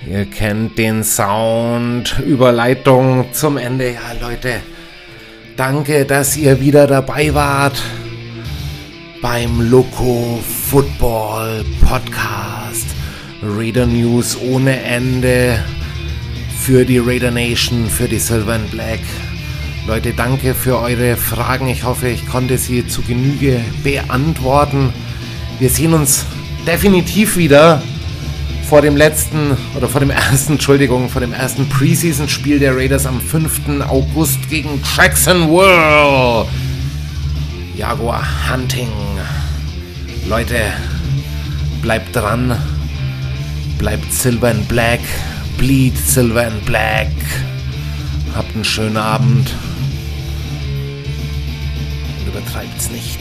Ihr kennt den Sound. Überleitung zum Ende. Ja, Leute, danke, dass ihr wieder dabei wart beim Loco Football Podcast. Raider News ohne Ende für die Raider Nation, für die Silver and Black. Leute, danke für eure Fragen. Ich hoffe, ich konnte sie zu Genüge beantworten. Wir sehen uns definitiv wieder vor dem letzten oder vor dem ersten, Entschuldigung, vor dem ersten Preseason-Spiel der Raiders am 5. August gegen Jacksonville. Jaguar Hunting. Leute, bleibt dran. Bleibt Silver and Black. Bleed Silver and Black. Habt einen schönen Abend. Und übertreibt's nicht.